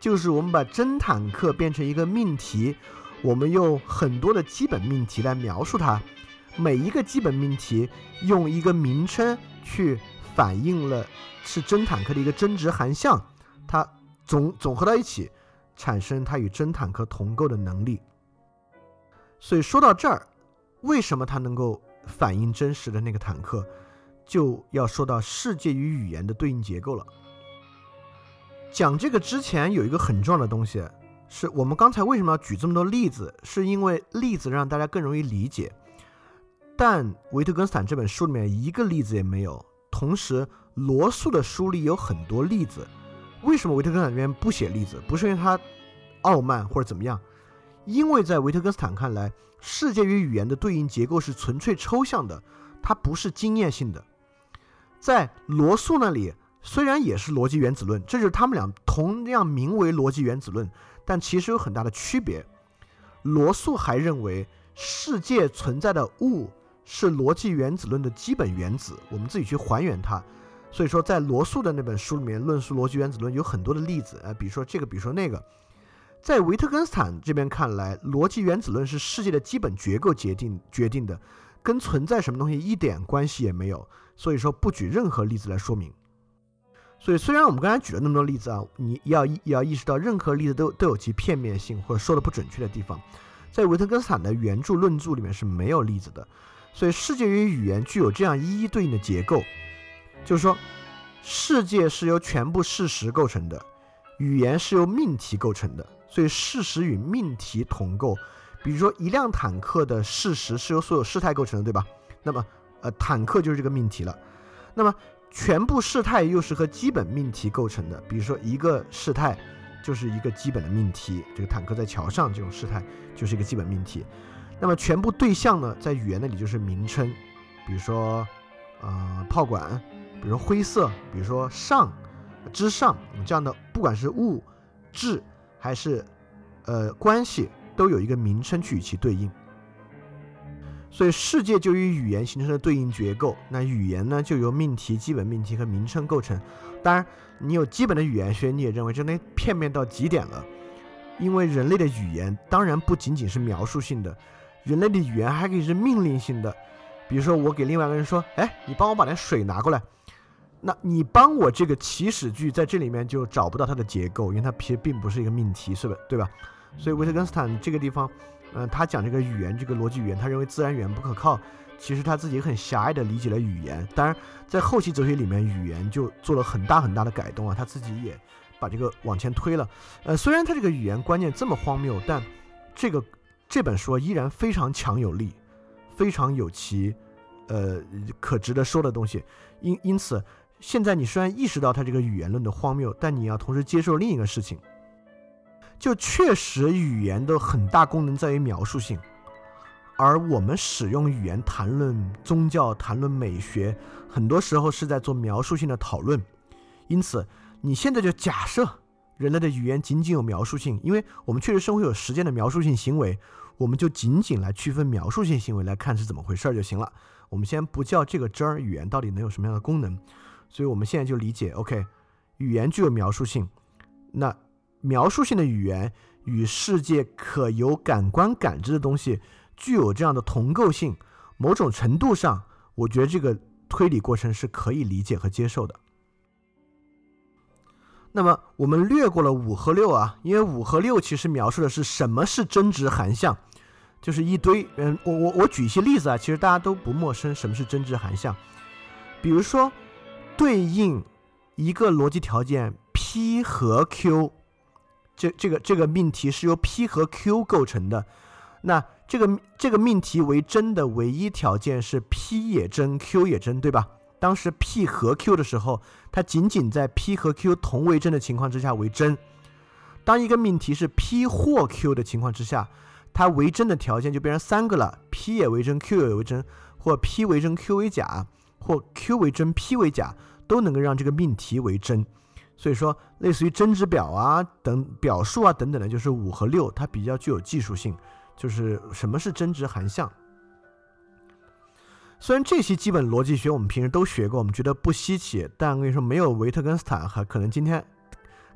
就是我们把真坦克变成一个命题，我们用很多的基本命题来描述它，每一个基本命题用一个名称去反映了是真坦克的一个真值含项，它总总合到一起，产生它与真坦克同构的能力。所以说到这儿。为什么它能够反映真实的那个坦克，就要说到世界与语言的对应结构了。讲这个之前有一个很重要的东西，是我们刚才为什么要举这么多例子，是因为例子让大家更容易理解。但维特根斯坦这本书里面一个例子也没有，同时罗素的书里有很多例子。为什么维特根斯坦这边不写例子？不是因为他傲慢或者怎么样，因为在维特根斯坦看来，世界与语言的对应结构是纯粹抽象的，它不是经验性的。在罗素那里，虽然也是逻辑原子论，这就是他们俩同样名为逻辑原子论，但其实有很大的区别。罗素还认为世界存在的物是逻辑原子论的基本原子，我们自己去还原它。所以说，在罗素的那本书里面论述逻辑原子论有很多的例子，呃，比如说这个，比如说那个。在维特根斯坦这边看来，逻辑原子论是世界的基本结构决定决定的，跟存在什么东西一点关系也没有。所以说不举任何例子来说明。所以虽然我们刚才举了那么多例子啊，你要也要意识到任何例子都都有其片面性或者说的不准确的地方。在维特根斯坦的原著论著里面是没有例子的。所以世界与语言具有这样一一对应的结构。就是说，世界是由全部事实构成的，语言是由命题构成的，所以事实与命题同构。比如说，一辆坦克的事实是由所有事态构成的，对吧？那么，呃，坦克就是这个命题了。那么，全部事态又是和基本命题构成的。比如说，一个事态就是一个基本的命题，这个坦克在桥上这种事态就是一个基本命题。那么，全部对象呢，在语言那里就是名称，比如说，呃，炮管。比如灰色，比如说上、之上这样的，不管是物质还是呃关系，都有一个名称去与其对应。所以世界就与语言形成了对应结构。那语言呢，就由命题、基本命题和名称构成。当然，你有基本的语言学，你也认为这那片面到极点了。因为人类的语言当然不仅仅是描述性的，人类的语言还可以是命令性的。比如说，我给另外一个人说：“哎，你帮我把那水拿过来。”那你帮我这个祈使句在这里面就找不到它的结构，因为它其实并不是一个命题，是吧？对吧？所以维特根斯坦这个地方，嗯，他讲这个语言，这个逻辑语言，他认为自然语言不可靠。其实他自己很狭隘的理解了语言。当然，在后期哲学里面，语言就做了很大很大的改动啊，他自己也把这个往前推了。呃，虽然他这个语言观念这么荒谬，但这个这本书依然非常强有力，非常有其呃可值得说的东西。因因此。现在你虽然意识到它这个语言论的荒谬，但你要同时接受另一个事情，就确实语言的很大功能在于描述性，而我们使用语言谈论宗教、谈论美学，很多时候是在做描述性的讨论。因此，你现在就假设人类的语言仅仅有描述性，因为我们确实生活有实践的描述性行为，我们就仅仅来区分描述性行为来看是怎么回事儿就行了。我们先不叫这个真儿，语言到底能有什么样的功能？所以我们现在就理解，OK，语言具有描述性，那描述性的语言与世界可由感官感知的东西具有这样的同构性，某种程度上，我觉得这个推理过程是可以理解和接受的。那么我们略过了五和六啊，因为五和六其实描述的是什么是真值含象，就是一堆，嗯，我我我举一些例子啊，其实大家都不陌生，什么是真值含象，比如说。对应一个逻辑条件 P 和 Q，这这个这个命题是由 P 和 Q 构成的。那这个这个命题为真的唯一条件是 P 也真，Q 也真，对吧？当时 P 和 Q 的时候，它仅仅在 P 和 Q 同为真的情况之下为真。当一个命题是 P 或 Q 的情况之下，它为真的条件就变成三个了：P 也为真，Q 也为真，或 P 为真，Q 为假。或 Q 为真，P 为假，都能够让这个命题为真。所以说，类似于真值表啊等表述啊等等的，就是五和六，它比较具有技术性。就是什么是真值含项？虽然这些基本逻辑学我们平时都学过，我们觉得不稀奇，但我跟你说，没有维特根斯坦，还可能今天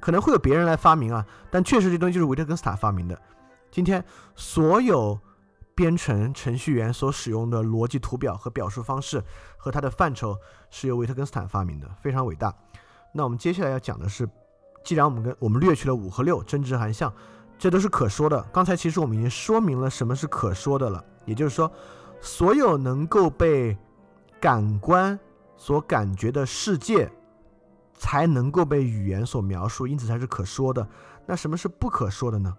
可能会有别人来发明啊，但确实这东西就是维特根斯坦发明的。今天所有。编程程序员所使用的逻辑图表和表述方式和它的范畴是由维特根斯坦发明的，非常伟大。那我们接下来要讲的是，既然我们跟我们略去了五和六真值含象，这都是可说的。刚才其实我们已经说明了什么是可说的了，也就是说，所有能够被感官所感觉的世界，才能够被语言所描述，因此才是可说的。那什么是不可说的呢？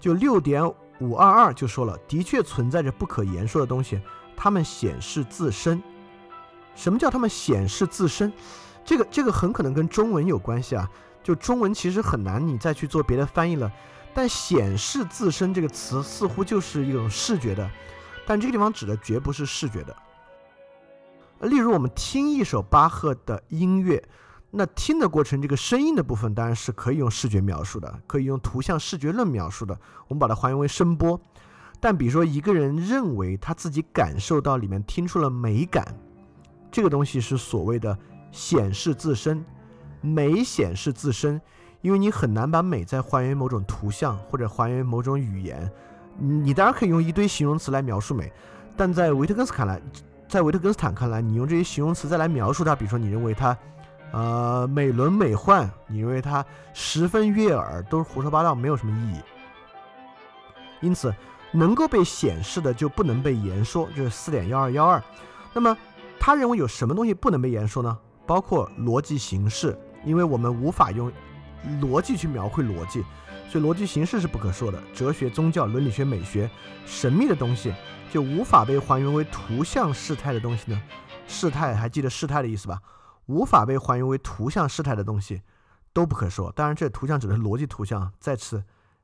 就六点五二二就说了，的确存在着不可言说的东西，它们显示自身。什么叫它们显示自身？这个这个很可能跟中文有关系啊。就中文其实很难，你再去做别的翻译了。但显示自身这个词似乎就是一种视觉的，但这个地方指的绝不是视觉的。例如，我们听一首巴赫的音乐，那听的过程，这个声音的部分当然是可以用视觉描述的，可以用图像视觉论描述的。我们把它还原为声波。但比如说，一个人认为他自己感受到里面听出了美感，这个东西是所谓的显示自身，美显示自身。因为你很难把美再还原某种图像或者还原某种语言，你当然可以用一堆形容词来描述美，但在维特根斯看来，在维特根斯坦看来，你用这些形容词再来描述它，比如说你认为它，呃，美轮美奂，你认为它十分悦耳，都是胡说八道，没有什么意义。因此，能够被显示的就不能被言说，这是四点幺二幺二。那么，他认为有什么东西不能被言说呢？包括逻辑形式，因为我们无法用。逻辑去描绘逻辑，所以逻辑形式是不可说的。哲学、宗教、伦理学、美学，神秘的东西就无法被还原为图像事态的东西呢？事态还记得事态的意思吧？无法被还原为图像事态的东西都不可说。当然，这图像指的是逻辑图像。再次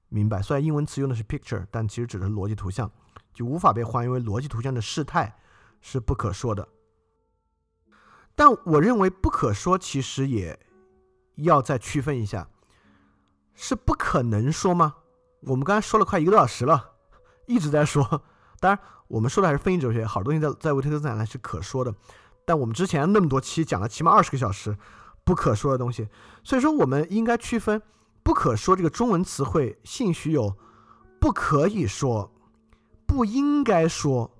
明白，虽然英文词用的是 picture，但其实指的是逻辑图像，就无法被还原为逻辑图像的事态是不可说的。但我认为不可说，其实也。要再区分一下，是不可能说吗？我们刚才说了快一个多小时了，一直在说。当然，我们说的还是分析哲学，好东西在在维特根斯坦来是可说的。但我们之前那么多期讲了起码二十个小时不可说的东西，所以说我们应该区分不可说这个中文词汇，兴许有不可以说、不应该说、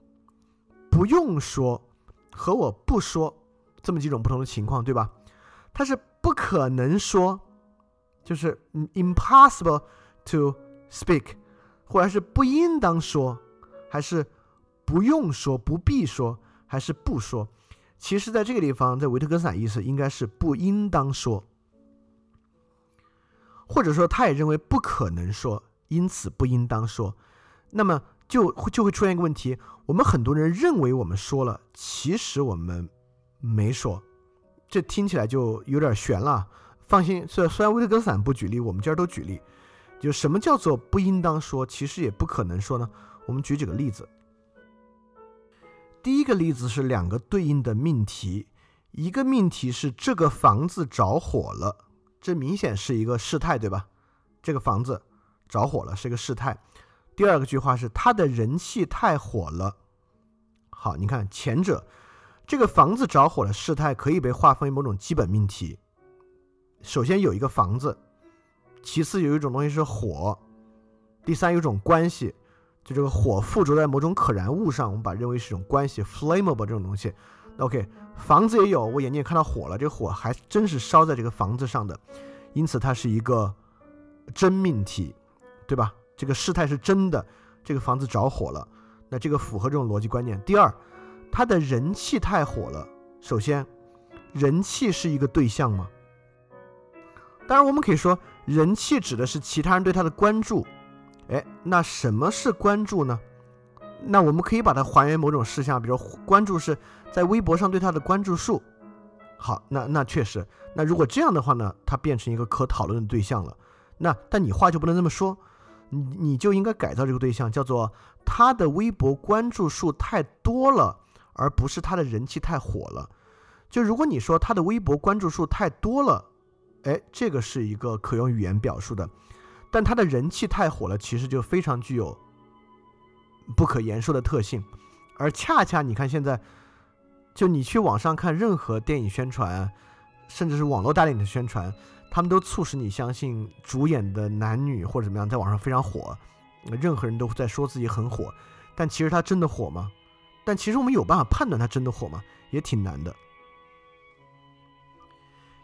不用说和我不说这么几种不同的情况，对吧？它是。不可能说，就是 impossible to speak，或者是不应当说，还是不用说、不必说，还是不说？其实，在这个地方，在维特根斯坦意思应该是不应当说，或者说他也认为不可能说，因此不应当说。那么就会就会出现一个问题：我们很多人认为我们说了，其实我们没说。这听起来就有点悬了。放心，虽虽然维特根斯坦不举例，我们今儿都举例。就什么叫做不应当说，其实也不可能说呢？我们举几个例子。第一个例子是两个对应的命题，一个命题是这个房子着火了，这明显是一个事态，对吧？这个房子着火了是一个事态。第二个句话是他的人气太火了。好，你看前者。这个房子着火的事态可以被划分为某种基本命题。首先有一个房子，其次有一种东西是火，第三有一种关系，就这个火附着在某种可燃物上，我们把认为是一种关系，flammable 这种东西。OK，房子也有，我眼睛也看到火了，这个火还真是烧在这个房子上的，因此它是一个真命题，对吧？这个事态是真的，这个房子着火了，那这个符合这种逻辑观念。第二。他的人气太火了。首先，人气是一个对象吗？当然，我们可以说人气指的是其他人对他的关注。哎，那什么是关注呢？那我们可以把它还原某种事项，比如关注是在微博上对他的关注数。好，那那确实，那如果这样的话呢，它变成一个可讨论的对象了。那但你话就不能这么说，你你就应该改造这个对象，叫做他的微博关注数太多了。而不是他的人气太火了，就如果你说他的微博关注数太多了，哎，这个是一个可用语言表述的，但他的人气太火了，其实就非常具有不可言说的特性，而恰恰你看现在，就你去网上看任何电影宣传，甚至是网络大电影的宣传，他们都促使你相信主演的男女或者怎么样，在网上非常火，任何人都在说自己很火，但其实他真的火吗？但其实我们有办法判断他真的火吗？也挺难的。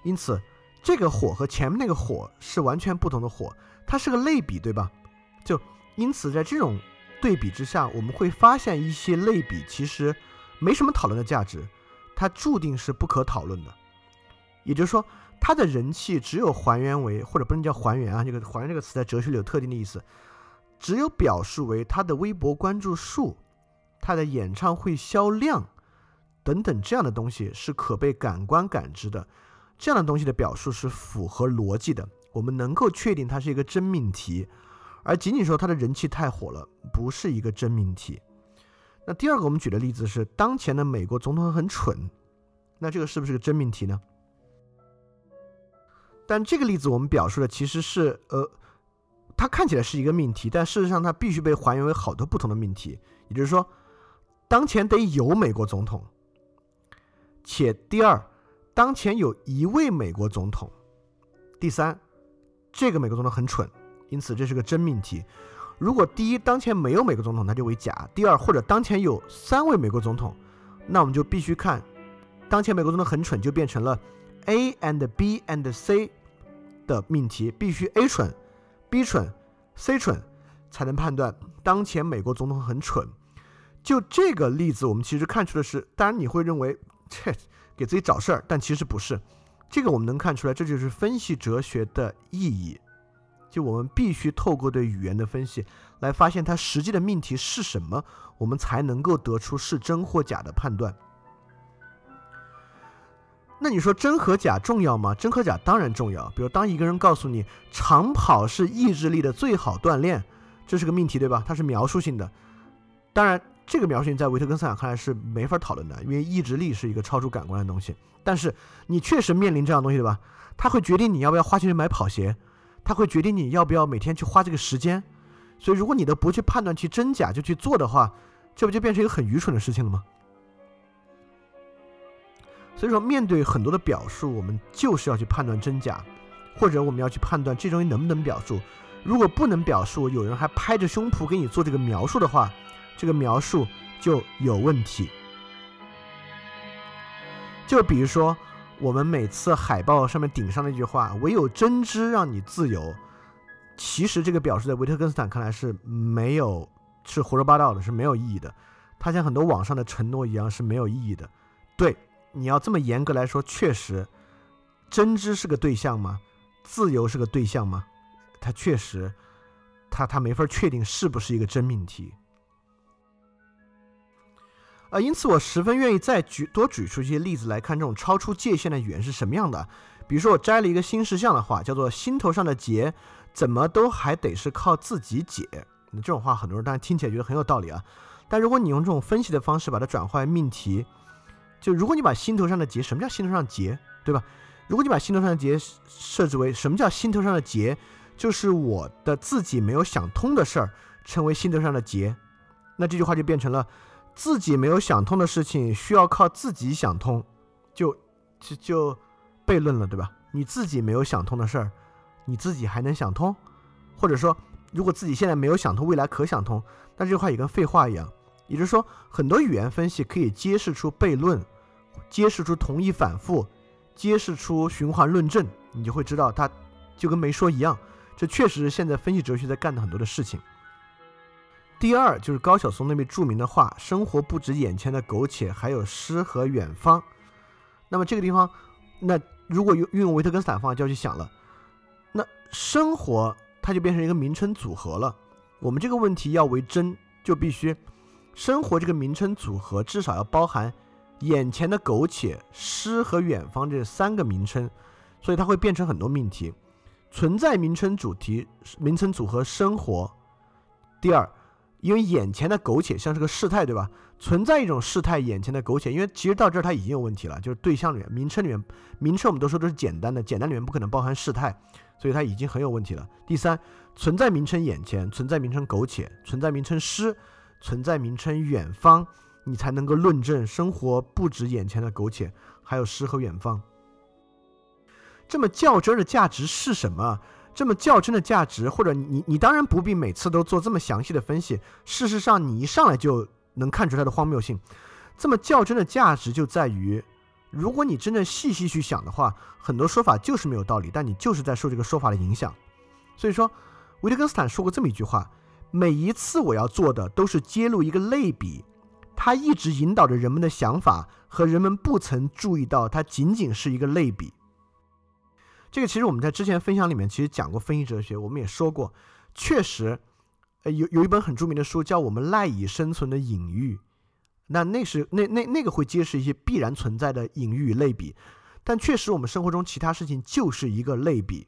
因此，这个火和前面那个火是完全不同的火，它是个类比，对吧？就因此，在这种对比之下，我们会发现一些类比其实没什么讨论的价值，它注定是不可讨论的。也就是说，他的人气只有还原为，或者不能叫还原啊，这个还原这个词在哲学里有特定的意思，只有表述为他的微博关注数、他的演唱会销量等等这样的东西是可被感官感知的，这样的东西的表述是符合逻辑的，我们能够确定它是一个真命题，而仅仅说它的人气太火了，不是一个真命题。那第二个我们举的例子是当前的美国总统很蠢，那这个是不是个真命题呢？但这个例子我们表述的其实是，呃，它看起来是一个命题，但事实上它必须被还原为好多不同的命题。也就是说，当前得有美国总统，且第二，当前有一位美国总统，第三，这个美国总统很蠢，因此这是个真命题。如果第一，当前没有美国总统，那就为假；第二，或者当前有三位美国总统，那我们就必须看，当前美国总统很蠢，就变成了。A and B and C 的命题必须 A 蠢、B 蠢、C 蠢才能判断当前美国总统很蠢。就这个例子，我们其实看出的是，当然你会认为切给自己找事儿，但其实不是。这个我们能看出来，这就是分析哲学的意义。就我们必须透过对语言的分析来发现它实际的命题是什么，我们才能够得出是真或假的判断。那你说真和假重要吗？真和假当然重要。比如当一个人告诉你长跑是意志力的最好锻炼，这是个命题，对吧？它是描述性的。当然，这个描述性在维特根斯坦看来是没法讨论的，因为意志力是一个超出感官的东西。但是你确实面临这样东西，对吧？它会决定你要不要花钱去买跑鞋，它会决定你要不要每天去花这个时间。所以如果你都不去判断其真假就去做的话，这不就变成一个很愚蠢的事情了吗？所以说，面对很多的表述，我们就是要去判断真假，或者我们要去判断这东西能不能表述。如果不能表述，有人还拍着胸脯给你做这个描述的话，这个描述就有问题。就比如说，我们每次海报上面顶上那句话“唯有真知让你自由”，其实这个表述在维特根斯坦看来是没有，是胡说八道的，是没有意义的。他像很多网上的承诺一样是没有意义的。对。你要这么严格来说，确实，真知是个对象吗？自由是个对象吗？他确实，他他没法确定是不是一个真命题。啊，因此我十分愿意再举多举出一些例子来看，这种超出界限的语言是什么样的。比如说，我摘了一个新事项的话，叫做“心头上的结，怎么都还得是靠自己解”。那这种话，很多人当然听起来觉得很有道理啊。但如果你用这种分析的方式把它转化为命题，就如果你把心头上的结，什么叫心头上结，对吧？如果你把心头上的结设置为什么叫心头上的结，就是我的自己没有想通的事儿，成为心头上的结，那这句话就变成了自己没有想通的事情需要靠自己想通，就就就悖论了，对吧？你自己没有想通的事儿，你自己还能想通？或者说，如果自己现在没有想通，未来可想通，那这句话也跟废话一样。也就是说，很多语言分析可以揭示出悖论。揭示出同一反复，揭示出循环论证，你就会知道它就跟没说一样。这确实是现在分析哲学在干的很多的事情。第二就是高晓松那位著名的话：“生活不止眼前的苟且，还有诗和远方。”那么这个地方，那如果用运用维特根斯坦方法就要去想了，那生活它就变成一个名称组合了。我们这个问题要为真，就必须生活这个名称组合至少要包含。眼前的苟且、诗和远方这三个名称，所以它会变成很多命题。存在名称主题名称组合生活。第二，因为眼前的苟且像是个事态，对吧？存在一种事态，眼前的苟且，因为其实到这儿它已经有问题了，就是对象里面名称里面名称我们都说都是简单的，简单里面不可能包含事态，所以它已经很有问题了。第三，存在名称眼前，存在名称苟且，存在名称诗，存在名称远方。你才能够论证生活不止眼前的苟且，还有诗和远方。这么较真的价值是什么？这么较真的价值，或者你你当然不必每次都做这么详细的分析。事实上，你一上来就能看出它的荒谬性。这么较真的价值就在于，如果你真正细细去想的话，很多说法就是没有道理，但你就是在受这个说法的影响。所以说，维特根斯坦说过这么一句话：每一次我要做的都是揭露一个类比。它一直引导着人们的想法，和人们不曾注意到它仅仅是一个类比。这个其实我们在之前分享里面其实讲过分析哲学，我们也说过，确实，呃，有有一本很著名的书叫《我们赖以生存的隐喻》，那那是那那那个会揭示一些必然存在的隐喻与类比，但确实我们生活中其他事情就是一个类比。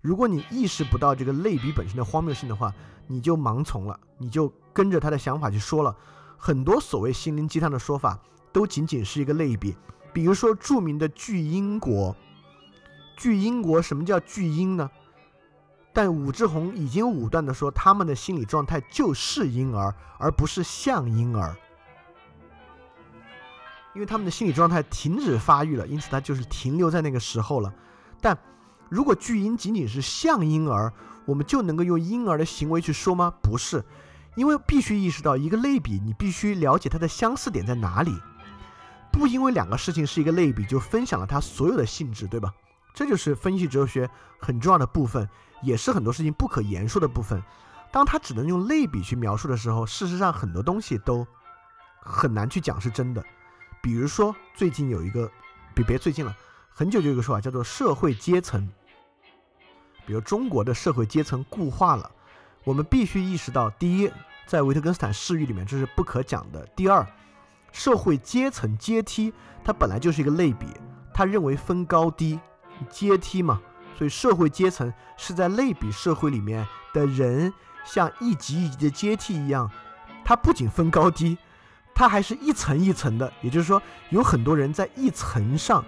如果你意识不到这个类比本身的荒谬性的话，你就盲从了，你就跟着他的想法去说了。很多所谓心灵鸡汤的说法，都仅仅是一个类比。比如说著名的巨婴国，巨婴国什么叫巨婴呢？但武志红已经武断的说，他们的心理状态就是婴儿，而不是像婴儿，因为他们的心理状态停止发育了，因此他就是停留在那个时候了。但如果巨婴仅仅是像婴儿，我们就能够用婴儿的行为去说吗？不是，因为必须意识到一个类比，你必须了解它的相似点在哪里。不因为两个事情是一个类比，就分享了它所有的性质，对吧？这就是分析哲学很重要的部分，也是很多事情不可言说的部分。当它只能用类比去描述的时候，事实上很多东西都很难去讲是真的。比如说，最近有一个，别别最近了，很久就有一个说法叫做社会阶层。比如中国的社会阶层固化了，我们必须意识到：第一，在维特根斯坦视域里面这是不可讲的；第二，社会阶层阶梯它本来就是一个类比，他认为分高低阶梯嘛，所以社会阶层是在类比社会里面的人像一级一级的阶梯一样，它不仅分高低，它还是一层一层的，也就是说有很多人在一层上，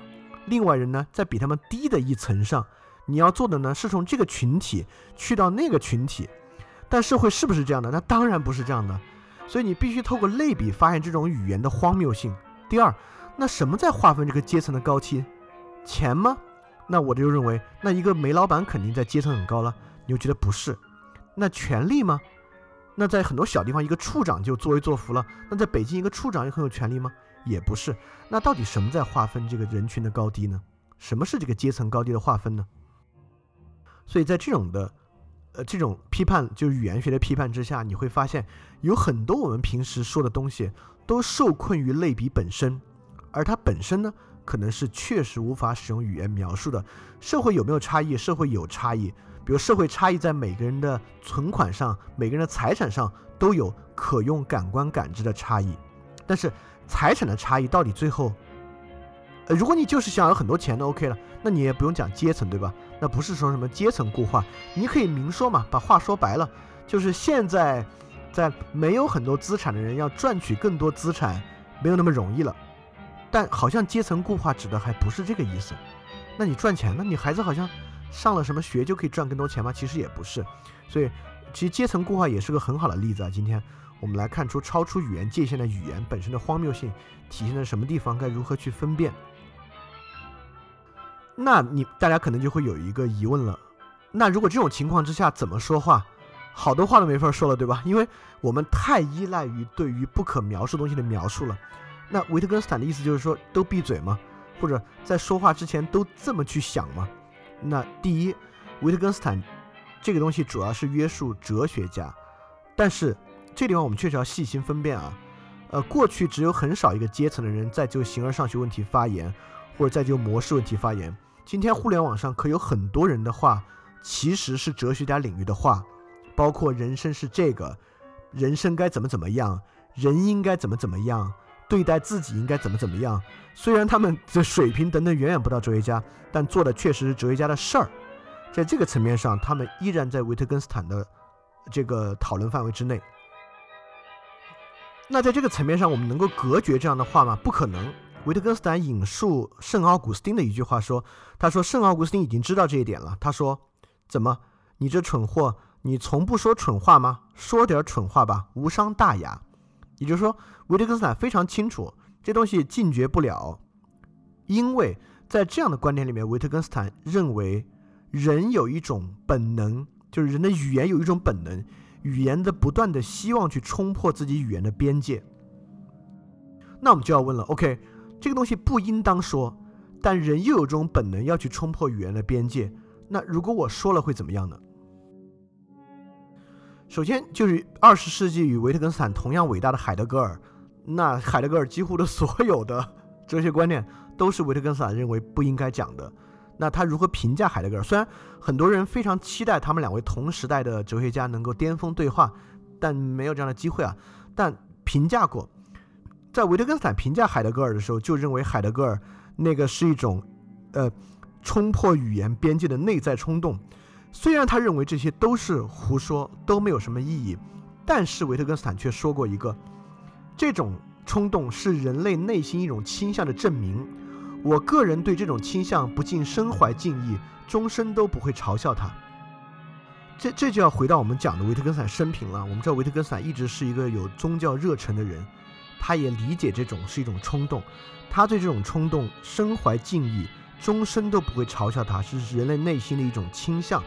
另外人呢在比他们低的一层上。你要做的呢，是从这个群体去到那个群体，但社会是不是这样的？那当然不是这样的。所以你必须透过类比发现这种语言的荒谬性。第二，那什么在划分这个阶层的高低？钱吗？那我就认为，那一个煤老板肯定在阶层很高了。你又觉得不是？那权力吗？那在很多小地方，一个处长就作威作福了。那在北京，一个处长也很有权利吗？也不是。那到底什么在划分这个人群的高低呢？什么是这个阶层高低的划分呢？所以在这种的，呃，这种批判，就是语言学的批判之下，你会发现有很多我们平时说的东西都受困于类比本身，而它本身呢，可能是确实无法使用语言描述的。社会有没有差异？社会有差异，比如社会差异在每个人的存款上、每个人的财产上都有可用感官感知的差异。但是财产的差异到底最后，呃，如果你就是想要很多钱，都 OK 了，那你也不用讲阶层，对吧？那不是说什么阶层固化，你可以明说嘛，把话说白了，就是现在，在没有很多资产的人要赚取更多资产，没有那么容易了。但好像阶层固化指的还不是这个意思。那你赚钱呢？你孩子好像上了什么学就可以赚更多钱吗？其实也不是。所以，其实阶层固化也是个很好的例子啊。今天我们来看出超出语言界限的语言本身的荒谬性体现在什么地方，该如何去分辨。那你大家可能就会有一个疑问了，那如果这种情况之下怎么说话？好多话都没法说了，对吧？因为我们太依赖于对于不可描述东西的描述了。那维特根斯坦的意思就是说，都闭嘴吗？或者在说话之前都这么去想吗？那第一，维特根斯坦这个东西主要是约束哲学家，但是这地方我们确实要细心分辨啊。呃，过去只有很少一个阶层的人在就形而上学问题发言。或者在就模式问题发言。今天互联网上可有很多人的话，其实是哲学家领域的话，包括人生是这个，人生该怎么怎么样，人应该怎么怎么样，对待自己应该怎么怎么样。虽然他们的水平等等远远不到哲学家，但做的确实是哲学家的事儿。在这个层面上，他们依然在维特根斯坦的这个讨论范围之内。那在这个层面上，我们能够隔绝这样的话吗？不可能。维特根斯坦引述圣奥古斯丁的一句话说：“他说圣奥古斯丁已经知道这一点了。他说，怎么，你这蠢货，你从不说蠢话吗？说点蠢话吧，无伤大雅。也就是说，维特根斯坦非常清楚这东西禁绝不了，因为在这样的观点里面，维特根斯坦认为人有一种本能，就是人的语言有一种本能，语言的不断的希望去冲破自己语言的边界。那我们就要问了，OK？这个东西不应当说，但人又有这种本能要去冲破语言的边界。那如果我说了会怎么样呢？首先就是二十世纪与维特根斯坦同样伟大的海德格尔，那海德格尔几乎的所有的哲学观念都是维特根斯坦认为不应该讲的。那他如何评价海德格尔？虽然很多人非常期待他们两位同时代的哲学家能够巅峰对话，但没有这样的机会啊。但评价过，在维特根斯坦评价海德格尔的时候，就认为海德格尔那个是一种，呃，冲破语言边界的内在冲动。虽然他认为这些都是胡说，都没有什么意义，但是维特根斯坦却说过一个，这种冲动是人类内心一种倾向的证明。我个人对这种倾向不仅深怀敬意，终身都不会嘲笑他。这这就要回到我们讲的维特根斯坦生平了。我们知道维特根斯坦一直是一个有宗教热忱的人，他也理解这种是一种冲动，他对这种冲动深怀敬意，终身都不会嘲笑他，是人类内心的一种倾向。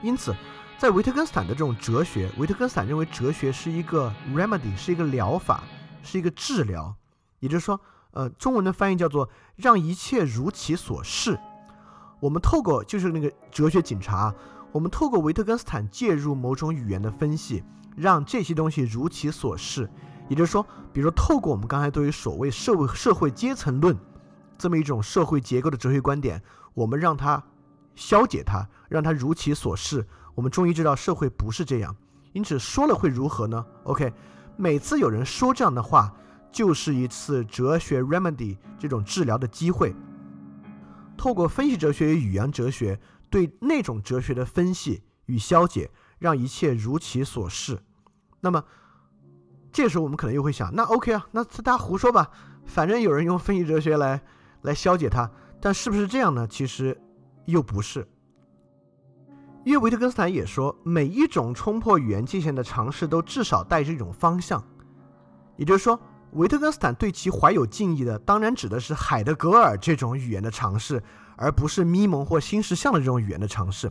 因此，在维特根斯坦的这种哲学，维特根斯坦认为哲学是一个 remedy，是一个疗法，是一个治疗。也就是说，呃，中文的翻译叫做“让一切如其所是”。我们透过就是那个哲学警察，我们透过维特根斯坦介入某种语言的分析，让这些东西如其所是。也就是说，比如，透过我们刚才对于所谓社会社会阶层论这么一种社会结构的哲学观点，我们让它。消解它，让它如其所是。我们终于知道社会不是这样，因此说了会如何呢？OK，每次有人说这样的话，就是一次哲学 remedy 这种治疗的机会。透过分析哲学与语言哲学对那种哲学的分析与消解，让一切如其所是。那么，这时候我们可能又会想，那 OK 啊，那大家胡说吧，反正有人用分析哲学来来消解它。但是不是这样呢？其实。又不是，因为维特根斯坦也说，每一种冲破语言界限的尝试都至少带着一种方向。也就是说，维特根斯坦对其怀有敬意的，当然指的是海德格尔这种语言的尝试，而不是咪蒙或新石像的这种语言的尝试。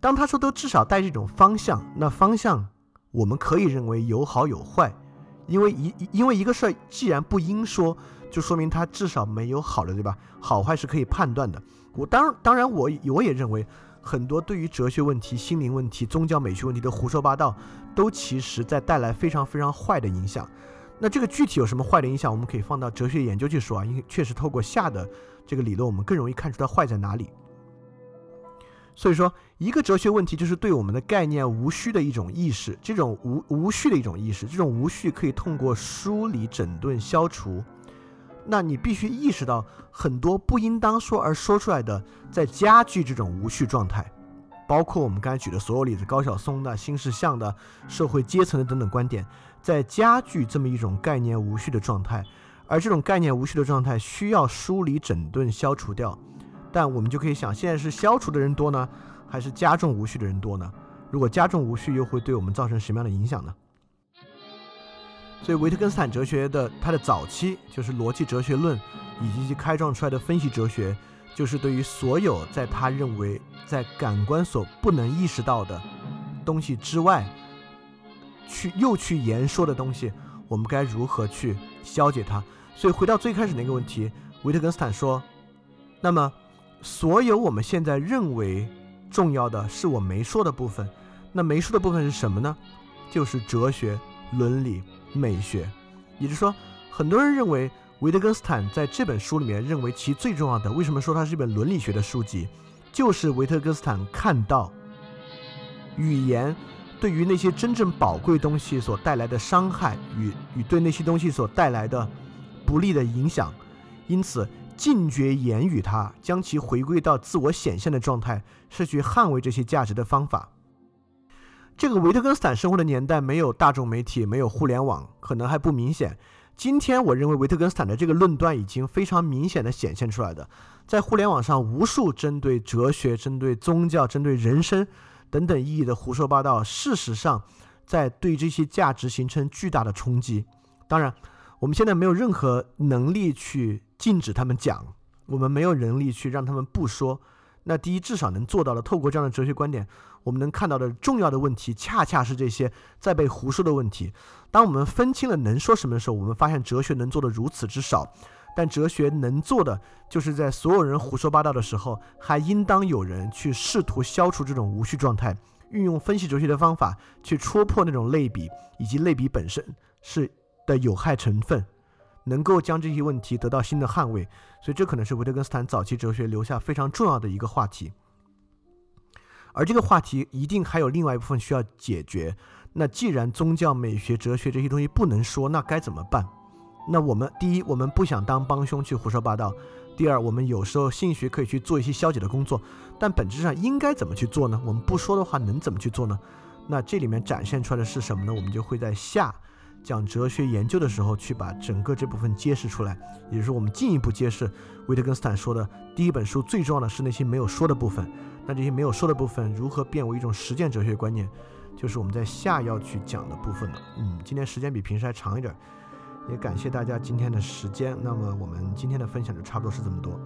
当他说都至少带这种方向，那方向我们可以认为有好有坏，因为一因为一个事儿既然不应说，就说明它至少没有好的，对吧？好坏是可以判断的。我当当然，我我也认为，很多对于哲学问题、心灵问题、宗教美学问题的胡说八道，都其实在带来非常非常坏的影响。那这个具体有什么坏的影响，我们可以放到哲学研究去说啊，因为确实透过下的这个理论，我们更容易看出它坏在哪里。所以说，一个哲学问题就是对我们的概念无序的一种意识，这种无无序的一种意识，这种无序可以通过梳理、整顿、消除。那你必须意识到很多不应当说而说出来的，在加剧这种无序状态，包括我们刚才举的所有例子，高晓松的新事项的社会阶层的等等观点，在加剧这么一种概念无序的状态，而这种概念无序的状态需要梳理、整顿、消除掉。但我们就可以想，现在是消除的人多呢，还是加重无序的人多呢？如果加重无序，又会对我们造成什么样的影响呢？所以维特根斯坦哲学的它的早期就是逻辑哲学论，以及其开创出来的分析哲学，就是对于所有在他认为在感官所不能意识到的东西之外，去又去言说的东西，我们该如何去消解它？所以回到最开始那个问题，维特根斯坦说，那么所有我们现在认为重要的是我没说的部分，那没说的部分是什么呢？就是哲学伦理。美学，也就是说，很多人认为维特根斯坦在这本书里面认为其最重要的，为什么说它是一本伦理学的书籍？就是维特根斯坦看到语言对于那些真正宝贵东西所带来的伤害与与对那些东西所带来的不利的影响，因此禁绝言语它，将其回归到自我显现的状态，是去捍卫这些价值的方法。这个维特根斯坦生活的年代没有大众媒体，没有互联网，可能还不明显。今天我认为维特根斯坦的这个论断已经非常明显的显现出来的，在互联网上无数针对哲学、针对宗教、针对人生等等意义的胡说八道，事实上在对这些价值形成巨大的冲击。当然，我们现在没有任何能力去禁止他们讲，我们没有能力去让他们不说。那第一，至少能做到的，透过这样的哲学观点。我们能看到的重要的问题，恰恰是这些在被胡说的问题。当我们分清了能说什么的时候，我们发现哲学能做的如此之少。但哲学能做的，就是在所有人胡说八道的时候，还应当有人去试图消除这种无序状态，运用分析哲学的方法去戳破那种类比以及类比本身是的有害成分。能够将这些问题得到新的捍卫。所以这可能是维特根斯坦早期哲学留下非常重要的一个话题。而这个话题一定还有另外一部分需要解决。那既然宗教、美学、哲学这些东西不能说，那该怎么办？那我们第一，我们不想当帮凶去胡说八道；第二，我们有时候兴许可以去做一些消解的工作，但本质上应该怎么去做呢？我们不说的话，能怎么去做呢？那这里面展现出来的是什么呢？我们就会在下讲哲学研究的时候去把整个这部分揭示出来，也就是，我们进一步揭示维特根斯坦说的第一本书最重要的是那些没有说的部分。那这些没有说的部分如何变为一种实践哲学观念，就是我们在下要去讲的部分了。嗯，今天时间比平时还长一点，也感谢大家今天的时间。那么我们今天的分享就差不多是这么多。